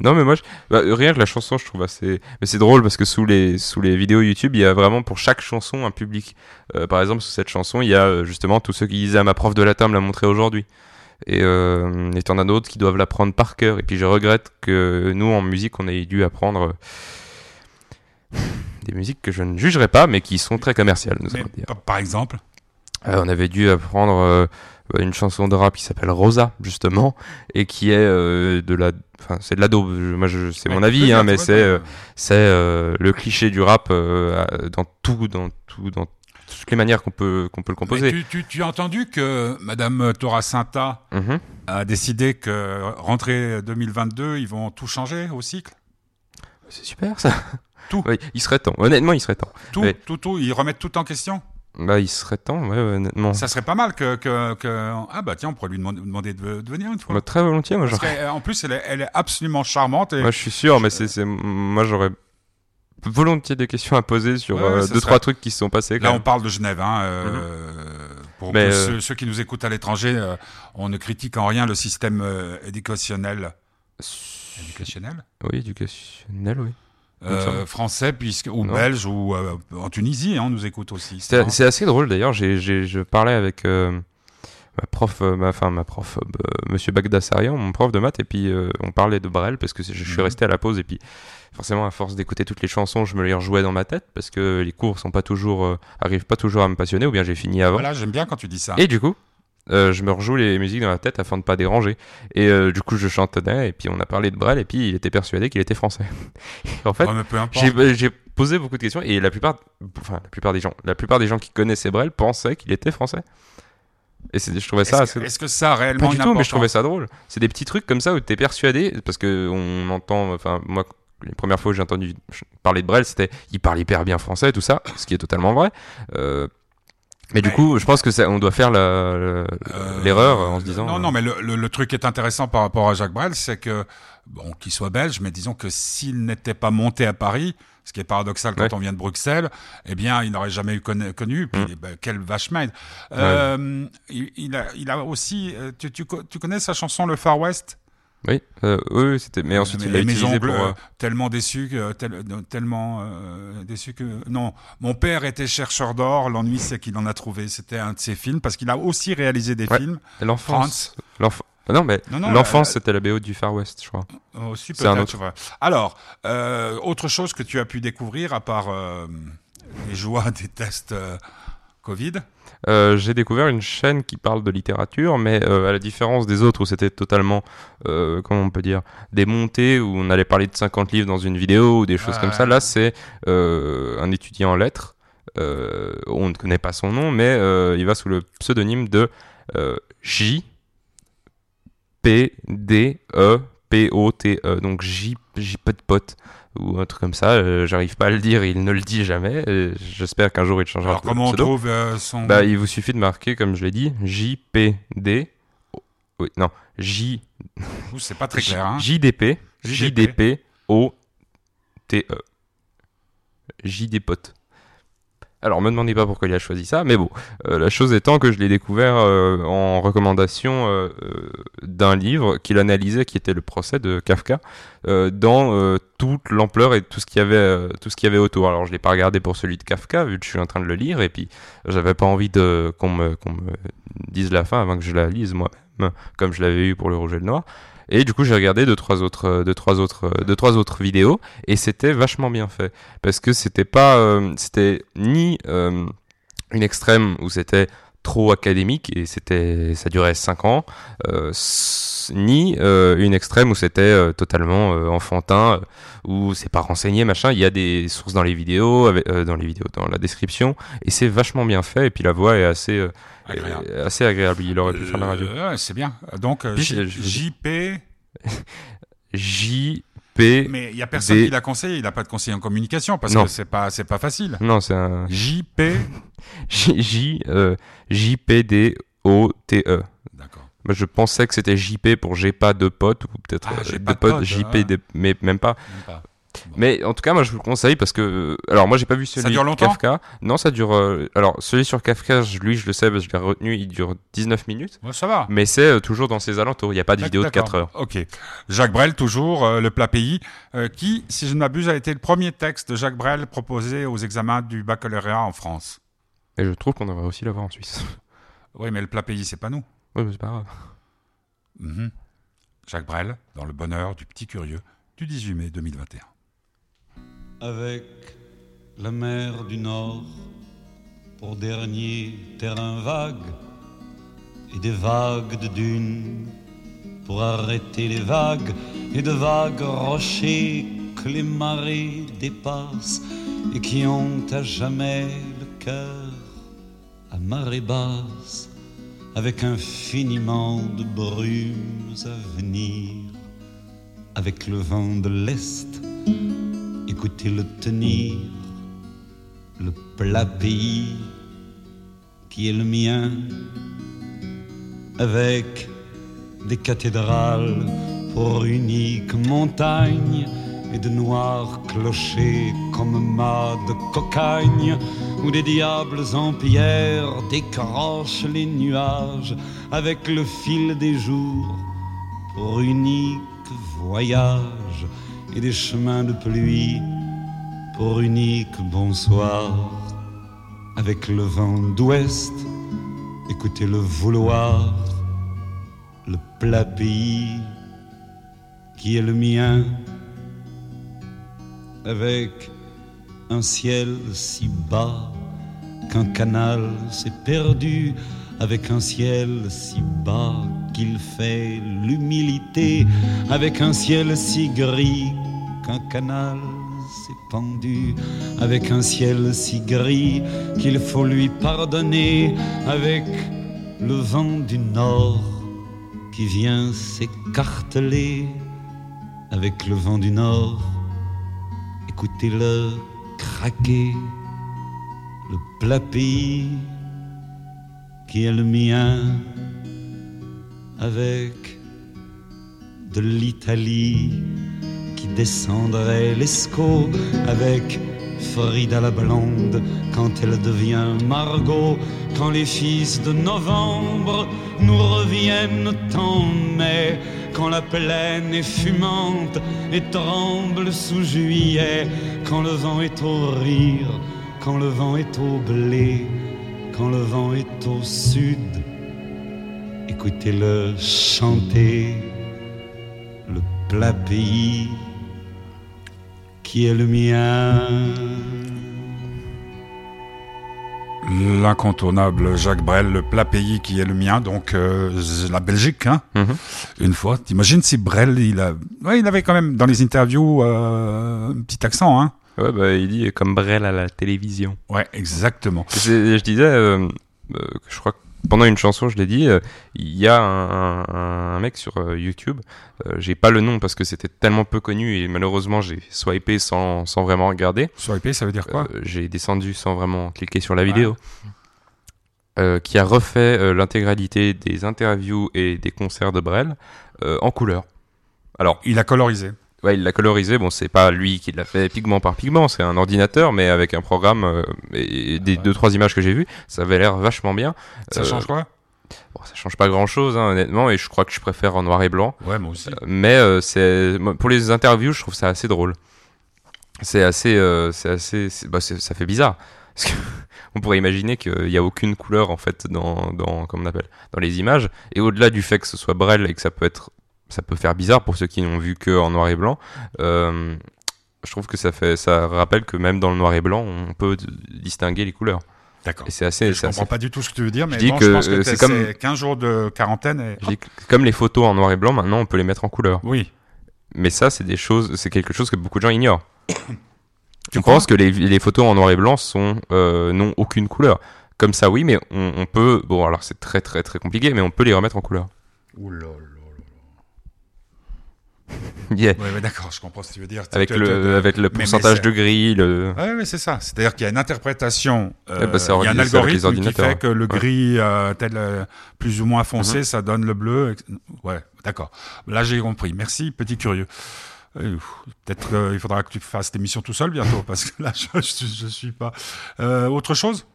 Speaker 2: Non, mais moi, je- bah, rien que la chanson, je trouve assez. Mais c'est drôle parce que sous les sous les vidéos YouTube, il y a vraiment pour chaque chanson un public. Euh, par exemple, sous cette chanson, il y a euh, justement tous ceux qui disaient ah, ma prof de latin me l'a montré aujourd'hui. Et euh, et t'en as d'autres qui doivent l'apprendre par cœur. Et puis je regrette que nous, en musique, on ait dû apprendre euh, des musiques que je ne jugerai pas, mais qui sont très commerciales, nous allons dire.
Speaker 1: par- exemple
Speaker 2: Euh, on avait dû apprendre euh, une chanson de rap qui s'appelle Rosa justement et qui est euh, de la enfin c'est de la daube moi je c'est
Speaker 1: Ouais,
Speaker 2: mon avis hein, mais c'est c'est le cliché du rap dans tout dans tout dans toutes les manières qu'on peut qu'on peut le composer
Speaker 1: tu, tu- tu as entendu que Madame Toracinta
Speaker 2: Mhm.
Speaker 1: a décidé que rentrée 2022, ils vont tout changer au cycle?
Speaker 2: C'est super ça
Speaker 1: Tout.
Speaker 2: Il serait temps honnêtement il serait temps
Speaker 1: Tout, tout, tout, ils remettent tout en question?
Speaker 2: Bah il serait temps ouais, honnêtement
Speaker 1: Ça serait pas mal que, que, que- Ah bah tiens, on pourrait lui demander, de, de venir une fois.
Speaker 2: Bah, très volontiers moi
Speaker 1: Parce
Speaker 2: j'aurais
Speaker 1: qu'en plus, elle est, elle est absolument charmante. Et
Speaker 2: moi je suis sûr mais c'est moi j'aurais volontiers des questions à poser sur
Speaker 1: Ouais,
Speaker 2: euh, deux,
Speaker 1: serait-
Speaker 2: trois trucs qui se sont passés.
Speaker 1: Là, on parle de Genève. Hein, euh, Pour
Speaker 2: Mais, euh,
Speaker 1: ceux, ceux qui nous écoutent à l'étranger, euh, on ne critique en rien le système éducationnel. Éducationnel?
Speaker 2: Oui, éducationnel, oui.
Speaker 1: euh, français puisque, ou
Speaker 2: Non.
Speaker 1: belge ou euh, en Tunisie, hein, on nous écoute aussi.
Speaker 2: C'est assez drôle d'ailleurs. J'ai, je parlais avec euh, ma prof, ma, enfin ma prof, Monsieur Bagdassarian, mon prof de maths, et puis on parlait de Brel parce que je suis
Speaker 1: Mhm.
Speaker 2: resté à la pause et puis forcément à force d'écouter toutes les chansons, je me les rejouais dans ma tête parce que les cours sont pas toujours, euh, arrivent pas toujours à me passionner ou bien j'ai fini avant.
Speaker 1: Voilà, j'aime bien quand tu dis ça.
Speaker 2: Et du coup. euh, je me rejoue les musiques dans la tête afin de pas déranger. Et euh, du coup, je chantonnais, et puis on a parlé de Brel, et puis il était persuadé qu'il était français. <laughs> en fait,
Speaker 1: importe.
Speaker 2: j'ai posé beaucoup de questions et la plupart, enfin la plupart des gens, la plupart des gens qui connaissaient Brel pensaient qu'il était français. Et c'est- je trouvais ça
Speaker 1: Est-ce
Speaker 2: assez.
Speaker 1: que, ça a réellement
Speaker 2: Pas du tout, mais je trouvais ça drôle. C'est des petits trucs comme ça où t'es persuadé, parce que on entend, enfin moi, les premières fois où j'ai entendu parler de Brel, c'était il parle hyper bien français, tout ça, ce qui est totalement vrai. Euh, mais du
Speaker 1: Ouais.
Speaker 2: coup, je pense que ça, on doit faire
Speaker 1: Euh,
Speaker 2: l'erreur en se disant.
Speaker 1: Non,
Speaker 2: euh,
Speaker 1: non, mais le, le- le truc qui est intéressant par rapport à Jacques Brel, c'est que, bon, qu'il soit belge, mais disons que s'il n'était pas monté à Paris, ce qui est paradoxal quand
Speaker 2: Ouais.
Speaker 1: on vient de Bruxelles, eh bien, il n'aurait jamais eu connu. connu puis,
Speaker 2: Mm.
Speaker 1: ben, quel vache maigre. Euh, il, il a, il a aussi. euh, Tu, tu, co- tu connais sa chanson Le Far West?
Speaker 2: Oui, euh, oui, c'était. Mais ensuite, il l'a utilisé pour.
Speaker 1: bleues,
Speaker 2: euh,
Speaker 1: tellement déçu que tel- euh, tellement euh, déçu que non mon père était chercheur d'or l'ennui c'est qu'il en a trouvé c'était un de ses films parce qu'il a aussi réalisé des
Speaker 2: Ouais.
Speaker 1: films
Speaker 2: L'enfance. L'enf- Ah Non, mais l'enfance, c'était la BO du Far West, je crois.
Speaker 1: Aussi
Speaker 2: C'est un
Speaker 1: peut-être.
Speaker 2: autre.
Speaker 1: Alors, euh, autre chose que tu as pu découvrir à part euh, les joies des tests euh, Covid?
Speaker 2: Euh, j'ai découvert une chaîne qui parle de littérature, mais euh, à la différence des autres où c'était totalement, euh, comment on peut dire, démonté, où on allait parler de 50 livres dans une vidéo ou des choses
Speaker 1: Ouais.
Speaker 2: comme ça. Là, c'est un étudiant en lettres. on ne connaît pas son nom, mais il va sous le pseudonyme de J P D E P O T E. Donc J J Pot Pot ou un truc comme ça. euh, J'arrive pas à le dire, il ne le dit jamais. euh, J'espère qu'un jour il changera
Speaker 1: Alors comment on trouve euh, son
Speaker 2: Bah, il vous suffit de marquer, comme je l'ai dit, JPD. Oui, non, J,
Speaker 1: C'est pas très clair. Hein.
Speaker 2: JDP,
Speaker 1: JDP.
Speaker 2: O, T, E. JDPOT. Alors, me demandez pas pourquoi il a choisi ça, mais bon, euh, la chose étant que je l'ai découvert euh, en recommandation euh, d'un livre qu'il analysait, qui était le procès de Kafka, dans toute l'ampleur et tout ce qu'il y avait, autour. Alors, je l'ai pas regardé pour celui de Kafka, vu que je suis en train de le lire, et puis j'avais pas envie qu'on me, qu'on me dise la fin avant que je la lise moi-même, comme je l'avais eu pour le Rouge et le Noir. Et du coup, j'ai regardé deux trois autres, euh, deux trois autres, euh, deux trois autres vidéos, et c'était vachement bien fait. Parce que c'était pas, euh, c'était ni euh, une extrême où c'était trop académique et c'était, ça durait 5 ans, euh, ni euh, une extrême où c'était euh, totalement enfantin, où c'est pas renseigné machin. Il y a des sources dans les vidéos, avec- dans les vidéos, dans la description, et c'est vachement bien fait. Et puis la voix est assez,
Speaker 1: Agréable.
Speaker 2: est assez agréable. Il aurait pu faire de la radio.
Speaker 1: C'est bien. Donc J- JP.
Speaker 2: J P.
Speaker 1: Mais il y a personne qui l'a conseillé. Il n'a pas de conseiller en communication parce
Speaker 2: Non.
Speaker 1: que c'est pas c'est pas facile.
Speaker 2: Non, c'est un
Speaker 1: JP. <laughs>
Speaker 2: J J euh, J P D O T E.
Speaker 1: D'accord.
Speaker 2: Moi, je pensais que c'était JP pour j'ai pas de potes ou peut-être
Speaker 1: Ah,
Speaker 2: euh, de potes, JP, des- mais même pas.
Speaker 1: Même pas.
Speaker 2: Mais en tout cas, moi je vous le conseille parce que. euh, Alors, moi j'ai pas vu celui
Speaker 1: longtemps
Speaker 2: Kafka. Non, ça dure. euh, Alors, celui sur Kafka, lui je le sais parce que je l'ai retenu, il dure 19 minutes.
Speaker 1: Bon, ça va.
Speaker 2: Mais c'est euh, toujours dans ses alentours, il n'y a pas de vidéo de 4 heures.
Speaker 1: Ok. Jacques Brel, toujours, euh, le plat pays, qui, si je ne m'abuse, a été le premier texte de Jacques Brel proposé aux examens du baccalauréat en France.
Speaker 2: Et je trouve qu'on devrait aussi l'avoir en Suisse. <laughs>
Speaker 1: Oui, mais le plat pays, c'est pas nous.
Speaker 2: Oui, mais c'est pas grave.
Speaker 1: Mhm. Jacques Brel, dans le bonheur du petit curieux, du 18 mai 2021.
Speaker 3: avec la mer du Nord pour dernier terrain vague et des vagues de dunes pour arrêter les vagues et de vagues rochers que les marées dépassent et qui ont à jamais le cœur marée basse avec infiniment de brumes à venir. Avec le vent de l'Est écoutez-le tenir, le plat pays qui est le mien, avec des cathédrales pour unique montagne et de noirs clochers comme mâts de cocagne où des diables en pierre décrochent les nuages avec le fil des jours pour unique voyage et des chemins de pluie pour unique bonsoir. Avec le vent d'ouest écoutez le vouloir le plat pays qui est le mien. Avec un ciel si bas qu'un canal s'est perdu avec un ciel si bas qu'il fait l'humilité. Avec un ciel si gris qu'un canal s'est pendu. Avec un ciel si gris qu'il faut lui pardonner. Avec le vent du nord qui vient s'écarteler. Avec le vent du nord écoutez-le craquer le plat pays qui est le mien avec de l'Italie qui descendrait l'Escaut avec Frida la blonde quand elle devient Margot quand les fils de novembre nous reviennent en mai quand la plaine est fumante et tremble sous juillet quand le vent est au rire quand le vent est au blé quand le vent est au sud écoutez-le chanter le plat pays qui est le mien
Speaker 1: L'incontournable Jacques Brel, le plat pays qui est le mien, donc euh, la Belgique, hein,
Speaker 2: Mhm.
Speaker 1: une fois. T'imagines si Brel, il a, ouais, il avait quand même dans les interviews euh, un petit accent, hein.
Speaker 2: Ouais, bah, il dit comme Brel à la télévision.
Speaker 1: Ouais, exactement.
Speaker 2: Je disais, euh, euh, je crois que pendant une chanson, je l'ai dit, euh, il y a un, un- un mec sur euh, YouTube, euh, j'ai pas le nom parce que c'était tellement peu connu et malheureusement j'ai swipé sans, sans vraiment regarder.
Speaker 1: Swiper, ça veut dire quoi?
Speaker 2: J'ai descendu sans vraiment cliquer sur la vidéo. Qui a refait l'intégralité des interviews et des concerts de Brel en couleur. Alors,
Speaker 1: Il a colorisé.
Speaker 2: Ouais, il l'a colorisé. Bon, c'est pas lui qui l'a fait pigment par pigment, c'est un ordinateur, mais avec un programme euh, et des deux trois images que j'ai vues, ça avait l'air vachement bien.
Speaker 1: Ça
Speaker 2: Euh,
Speaker 1: change quoi?
Speaker 2: Bon, ça change pas grand chose, honnêtement, et je crois que je préfère en noir et blanc.
Speaker 1: Ouais, moi aussi.
Speaker 2: Mais euh, c'est moi, pour les interviews, je trouve ça assez drôle. C'est assez, c'est assez, c'est- bah, c'est- ça fait bizarre. <laughs> Parce que on pourrait imaginer qu'il n'y a aucune couleur en fait dans, dans, comment on appelle, dans les images. Et au-delà du fait que ce soit Brel et que ça peut être, ça peut faire bizarre pour ceux qui n'ont vu que en noir et blanc. euh, je trouve que ça fait, ça rappelle que même dans le noir et blanc, on peut distinguer les couleurs.
Speaker 1: D'accord.
Speaker 2: Et c'est assez,
Speaker 1: Je comprends
Speaker 2: assez
Speaker 1: pas du tout ce que tu veux dire, mais
Speaker 2: dis
Speaker 1: bon,
Speaker 2: que,
Speaker 1: je pense que
Speaker 2: c'est comme-
Speaker 1: c'est 15 jours de quarantaine et...
Speaker 2: Je dis que comme les photos en noir et blanc, maintenant on peut les mettre en couleur.
Speaker 1: Oui.
Speaker 2: Mais ça, c'est des choses, c'est quelque chose que beaucoup de gens ignorent. <coughs>
Speaker 1: Tu
Speaker 2: on
Speaker 1: crois
Speaker 2: pense que les, les photos en noir et blanc sont euh, n'ont aucune couleur? Comme ça, oui, mais on, on peut. Bon, alors c'est très très très compliqué, mais on peut les remettre en couleur.
Speaker 1: Ouh là là. <laughs>
Speaker 2: Yeah.
Speaker 1: Ouais, ouais, d'accord, je comprends ce que tu veux dire.
Speaker 2: Avec le avec le
Speaker 1: mais
Speaker 2: pourcentage de gris, le.
Speaker 1: Ouais, ouais, c'est ça. C'est-à-dire qu'il y a une interprétation. euh,
Speaker 2: Ouais, bah,
Speaker 1: il y a un algorithme qui fait que le.
Speaker 2: Mhm.
Speaker 1: gris euh, tel euh, plus ou moins foncé, ça donne le bleu. Ouais, d'accord. Là, j'ai compris. Merci, petit curieux. Euh, Peut-être qu'il faudra que tu fasses cette émission tout seul bientôt, <laughs> parce que là, je, je suis pas. Euh, autre chose?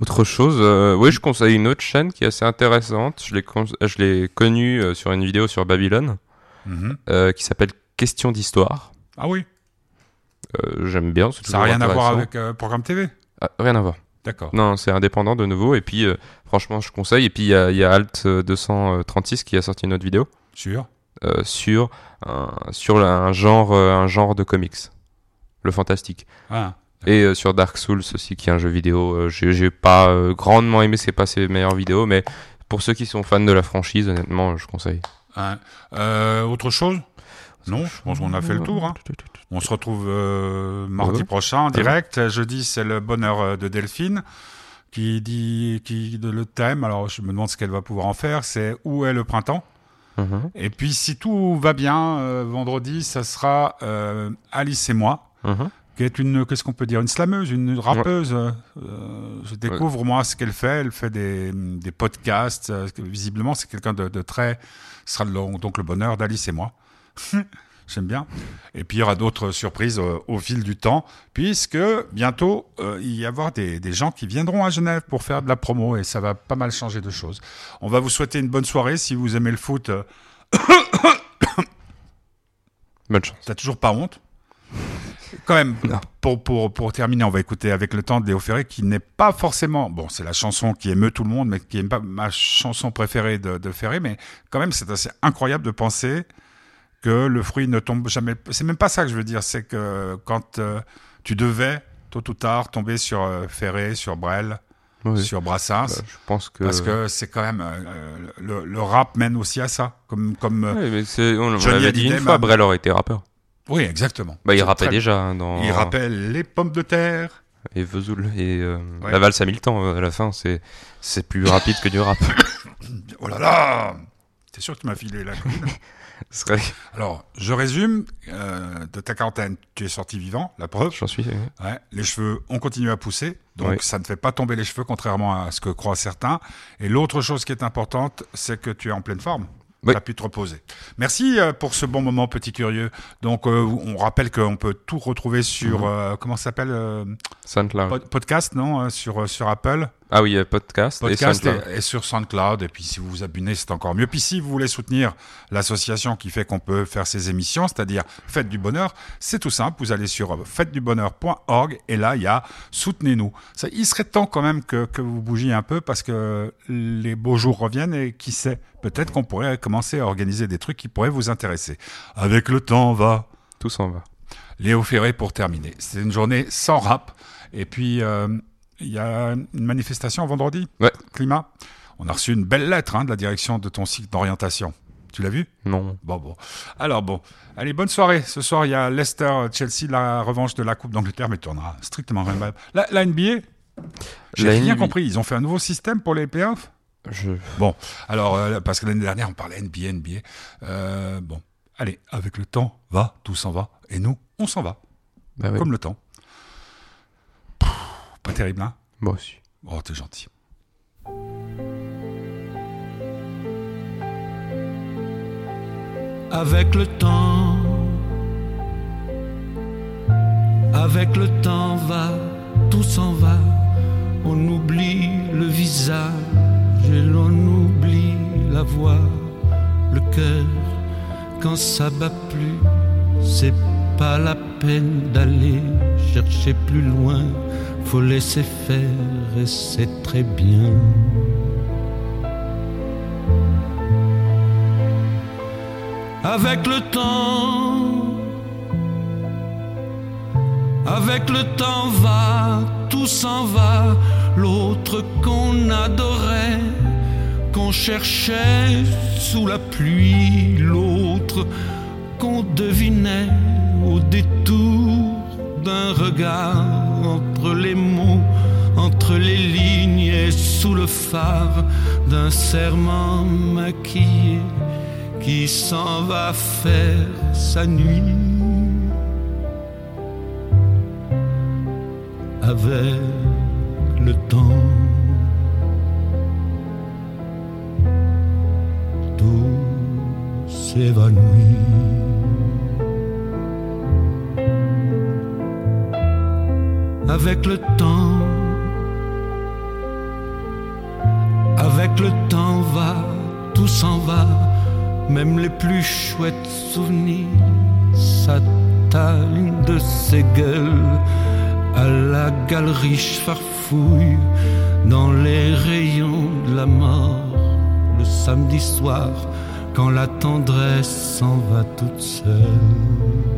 Speaker 2: Autre chose, euh, oui, je conseille une autre chaîne qui est assez intéressante. Je l'ai con- je l'ai connue euh, sur une vidéo sur Babylone
Speaker 1: Mhm.
Speaker 2: euh, qui s'appelle Question d'histoire.
Speaker 1: Ah oui,
Speaker 2: Euh, J'aime bien.
Speaker 1: ça n'a rien à voir avec euh, Programme TV.
Speaker 2: Ah, rien à voir.
Speaker 1: D'accord.
Speaker 2: Non, c'est indépendant de nouveau. Et puis, euh, franchement, je conseille. Et puis, il y a, il y a Alt euh, 236 qui a sorti une autre vidéo euh, sur, un, sur un, genre, un genre de comics, le fantastique.
Speaker 1: Ah,
Speaker 2: Et euh, sur Dark Souls aussi, qui est un jeu vidéo. J'ai pas grandement aimé, c'est pas ses meilleures vidéos, mais pour ceux qui sont fans de la franchise, honnêtement, je conseille.
Speaker 1: Hein. Euh, autre chose? Non, je pense qu'on a fait le tour. hein. On se retrouve euh, mardi
Speaker 2: Ouais.
Speaker 1: prochain en direct. Jeudi, c'est le bonheur euh, de Delphine qui dit qui le thème. Alors, je me demande ce qu'elle va pouvoir en faire. C'est où est le printemps?
Speaker 2: Mhm,
Speaker 1: Et puis, si tout va bien, euh, vendredi, ça sera Alice et moi,
Speaker 2: mhm.
Speaker 1: Qui est une qu'est-ce qu'on peut dire, une slameuse, une rappeuse. euh, je découvre moi ce qu'elle fait. Elle fait des, des podcasts. euh, visiblement, c'est quelqu'un de, de très. Ce sera le- donc le bonheur d'Alice et moi. <laughs> J'aime bien. Et puis il y aura d'autres surprises euh, au fil du temps, puisque bientôt euh, il y avoir des, des gens qui viendront à Genève pour faire de la promo et ça va pas mal changer de choses. On va vous souhaiter une bonne soirée si vous aimez le foot. <coughs>
Speaker 2: Bonne chance.
Speaker 1: T'as toujours pas honte Quand même, pour, pour, pour terminer, on va écouter avec le temps de Léo Ferré, qui n'est pas forcément. Bon, c'est la chanson qui émeut tout le monde, mais qui n'est pas ma chanson préférée de, de Ferré, mais quand même, c'est assez incroyable de penser que le fruit ne tombe jamais. C'est même pas ça que je veux dire, c'est que quand euh, tu devais, tôt ou tard, tomber sur euh, Ferré, sur Brel,
Speaker 2: Oui.
Speaker 1: sur Brassens.
Speaker 2: Bah, je pense que.
Speaker 1: Parce que c'est quand même euh, le, le rap mène aussi à ça, comme comme
Speaker 2: Ouais, mais on, on l'avait dit une fois, Brel aurait été rappeur.
Speaker 1: Oui exactement.
Speaker 2: Bah, il
Speaker 1: très-
Speaker 2: déjà hein, dans.
Speaker 1: Il rappelle les pommes de terre.
Speaker 2: Et Vesoul. Et euh,
Speaker 1: Ouais.
Speaker 2: la valse à mille temps, euh, à la fin, c'est c'est plus rapide que du rap. <coughs>
Speaker 1: Oh là là T'es sûr que tu m'as filé la <laughs>
Speaker 2: serait-
Speaker 1: Alors, je résume. euh, de ta quarantaine, tu es sorti vivant, la preuve.
Speaker 2: J'en suis.
Speaker 1: Ouais, les cheveux ont continué à pousser, donc
Speaker 2: Oui.
Speaker 1: ça ne fait pas tomber les cheveux, contrairement à ce que croient certains. Et l'autre chose qui est importante, c'est que tu es en pleine forme.
Speaker 2: Oui.
Speaker 1: Tu as pu te reposer. Merci euh, pour ce bon moment, petit curieux. Donc, euh, on rappelle qu'on peut tout retrouver sur,
Speaker 2: Mhm.
Speaker 1: euh, comment ça s'appelle euh,
Speaker 2: SoundCloud.
Speaker 1: pod- Podcast, non euh, sur, euh, sur Apple.
Speaker 2: Ah oui, podcast,
Speaker 1: Podcast
Speaker 2: et SoundCloud.
Speaker 1: et, et sur SoundCloud. Et puis si vous vous abonnez, c'est encore mieux. Puis si vous voulez soutenir l'association qui fait qu'on peut faire ces émissions, c'est-à-dire Fête du Bonheur, c'est tout simple. Vous allez sur fêtedubonheur.org et là, il y a Soutenez-nous. Il serait temps quand même que, que vous bougiez un peu parce que les beaux jours reviennent et qui sait, peut-être qu'on pourrait commencer à organiser des trucs qui pourraient vous intéresser. Avec le temps, va.
Speaker 2: Tout s'en va.
Speaker 1: Léo Ferré pour terminer. C'est une journée sans rap. Et puis, euh, il y a une manifestation vendredi.
Speaker 2: Ouais.
Speaker 1: Climat. On a reçu une belle lettre hein, de la direction de ton cycle d'orientation. Tu l'as vu?
Speaker 2: Non.
Speaker 1: Bon, bon. Alors, bon. Allez, bonne soirée. Ce soir, il y a Leicester-Chelsea, la revanche de la Coupe d'Angleterre, mais tu en as strictement rien. La, la NBA J'ai rien
Speaker 2: NBA.
Speaker 1: compris. Ils ont fait un nouveau système pour les playoffs?
Speaker 2: Je...
Speaker 1: alors, euh, parce que l'année dernière, on parlait NBA, NBA. Euh, bon, allez, avec le temps, va, tout s'en va. Et nous, on s'en va,
Speaker 2: Bah
Speaker 1: comme le temps. Pas terrible, hein?
Speaker 2: Moi aussi.
Speaker 1: Oh, t'es gentil.
Speaker 3: avec le temps. Avec le temps va, tout s'en va. On oublie le visage et l'on oublie la voix, le cœur. Quand ça bat plus, c'est pas la peine d'aller chercher plus loin. Faut laisser faire et c'est très bien. avec le temps. Avec le temps va, tout s'en va, l'autre qu'on adorait, qu'on cherchait sous la pluie, l'autre qu'on devinait au détour d'un regard entre les mots, entre les lignes et sous le phare d'un serment maquillé qui s'en va faire sa nuit avec le temps. Tout s'évanouit. Avec le temps, avec le temps va, tout s'en va. Même les plus chouettes souvenirs s'atteignent de ses gueules. À la galerie farfouille dans les rayons de la mort. Le samedi soir quand la tendresse s'en va toute seule.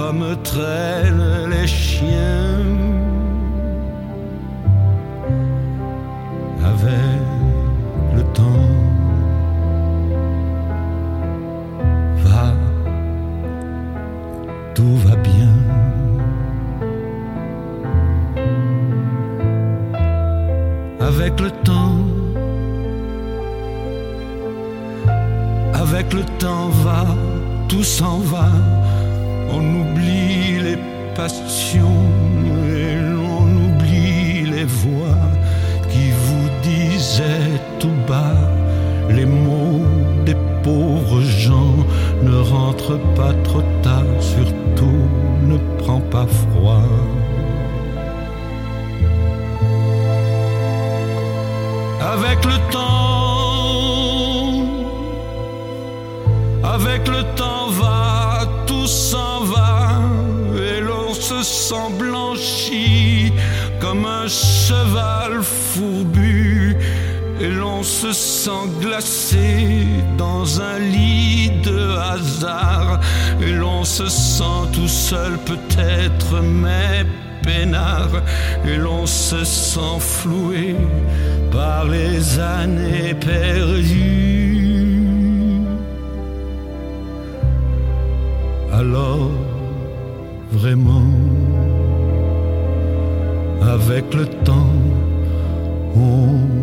Speaker 3: comme traînent les chiens avec le temps. Va, tout va bien. Avec le temps, avec le temps va, tout s'en va. question sent glacé dans un lit de hasard, et l'on se sent tout seul peut-être, mais peinard, et l'on se sent floué par les années perdues. Alors, vraiment, avec le temps, on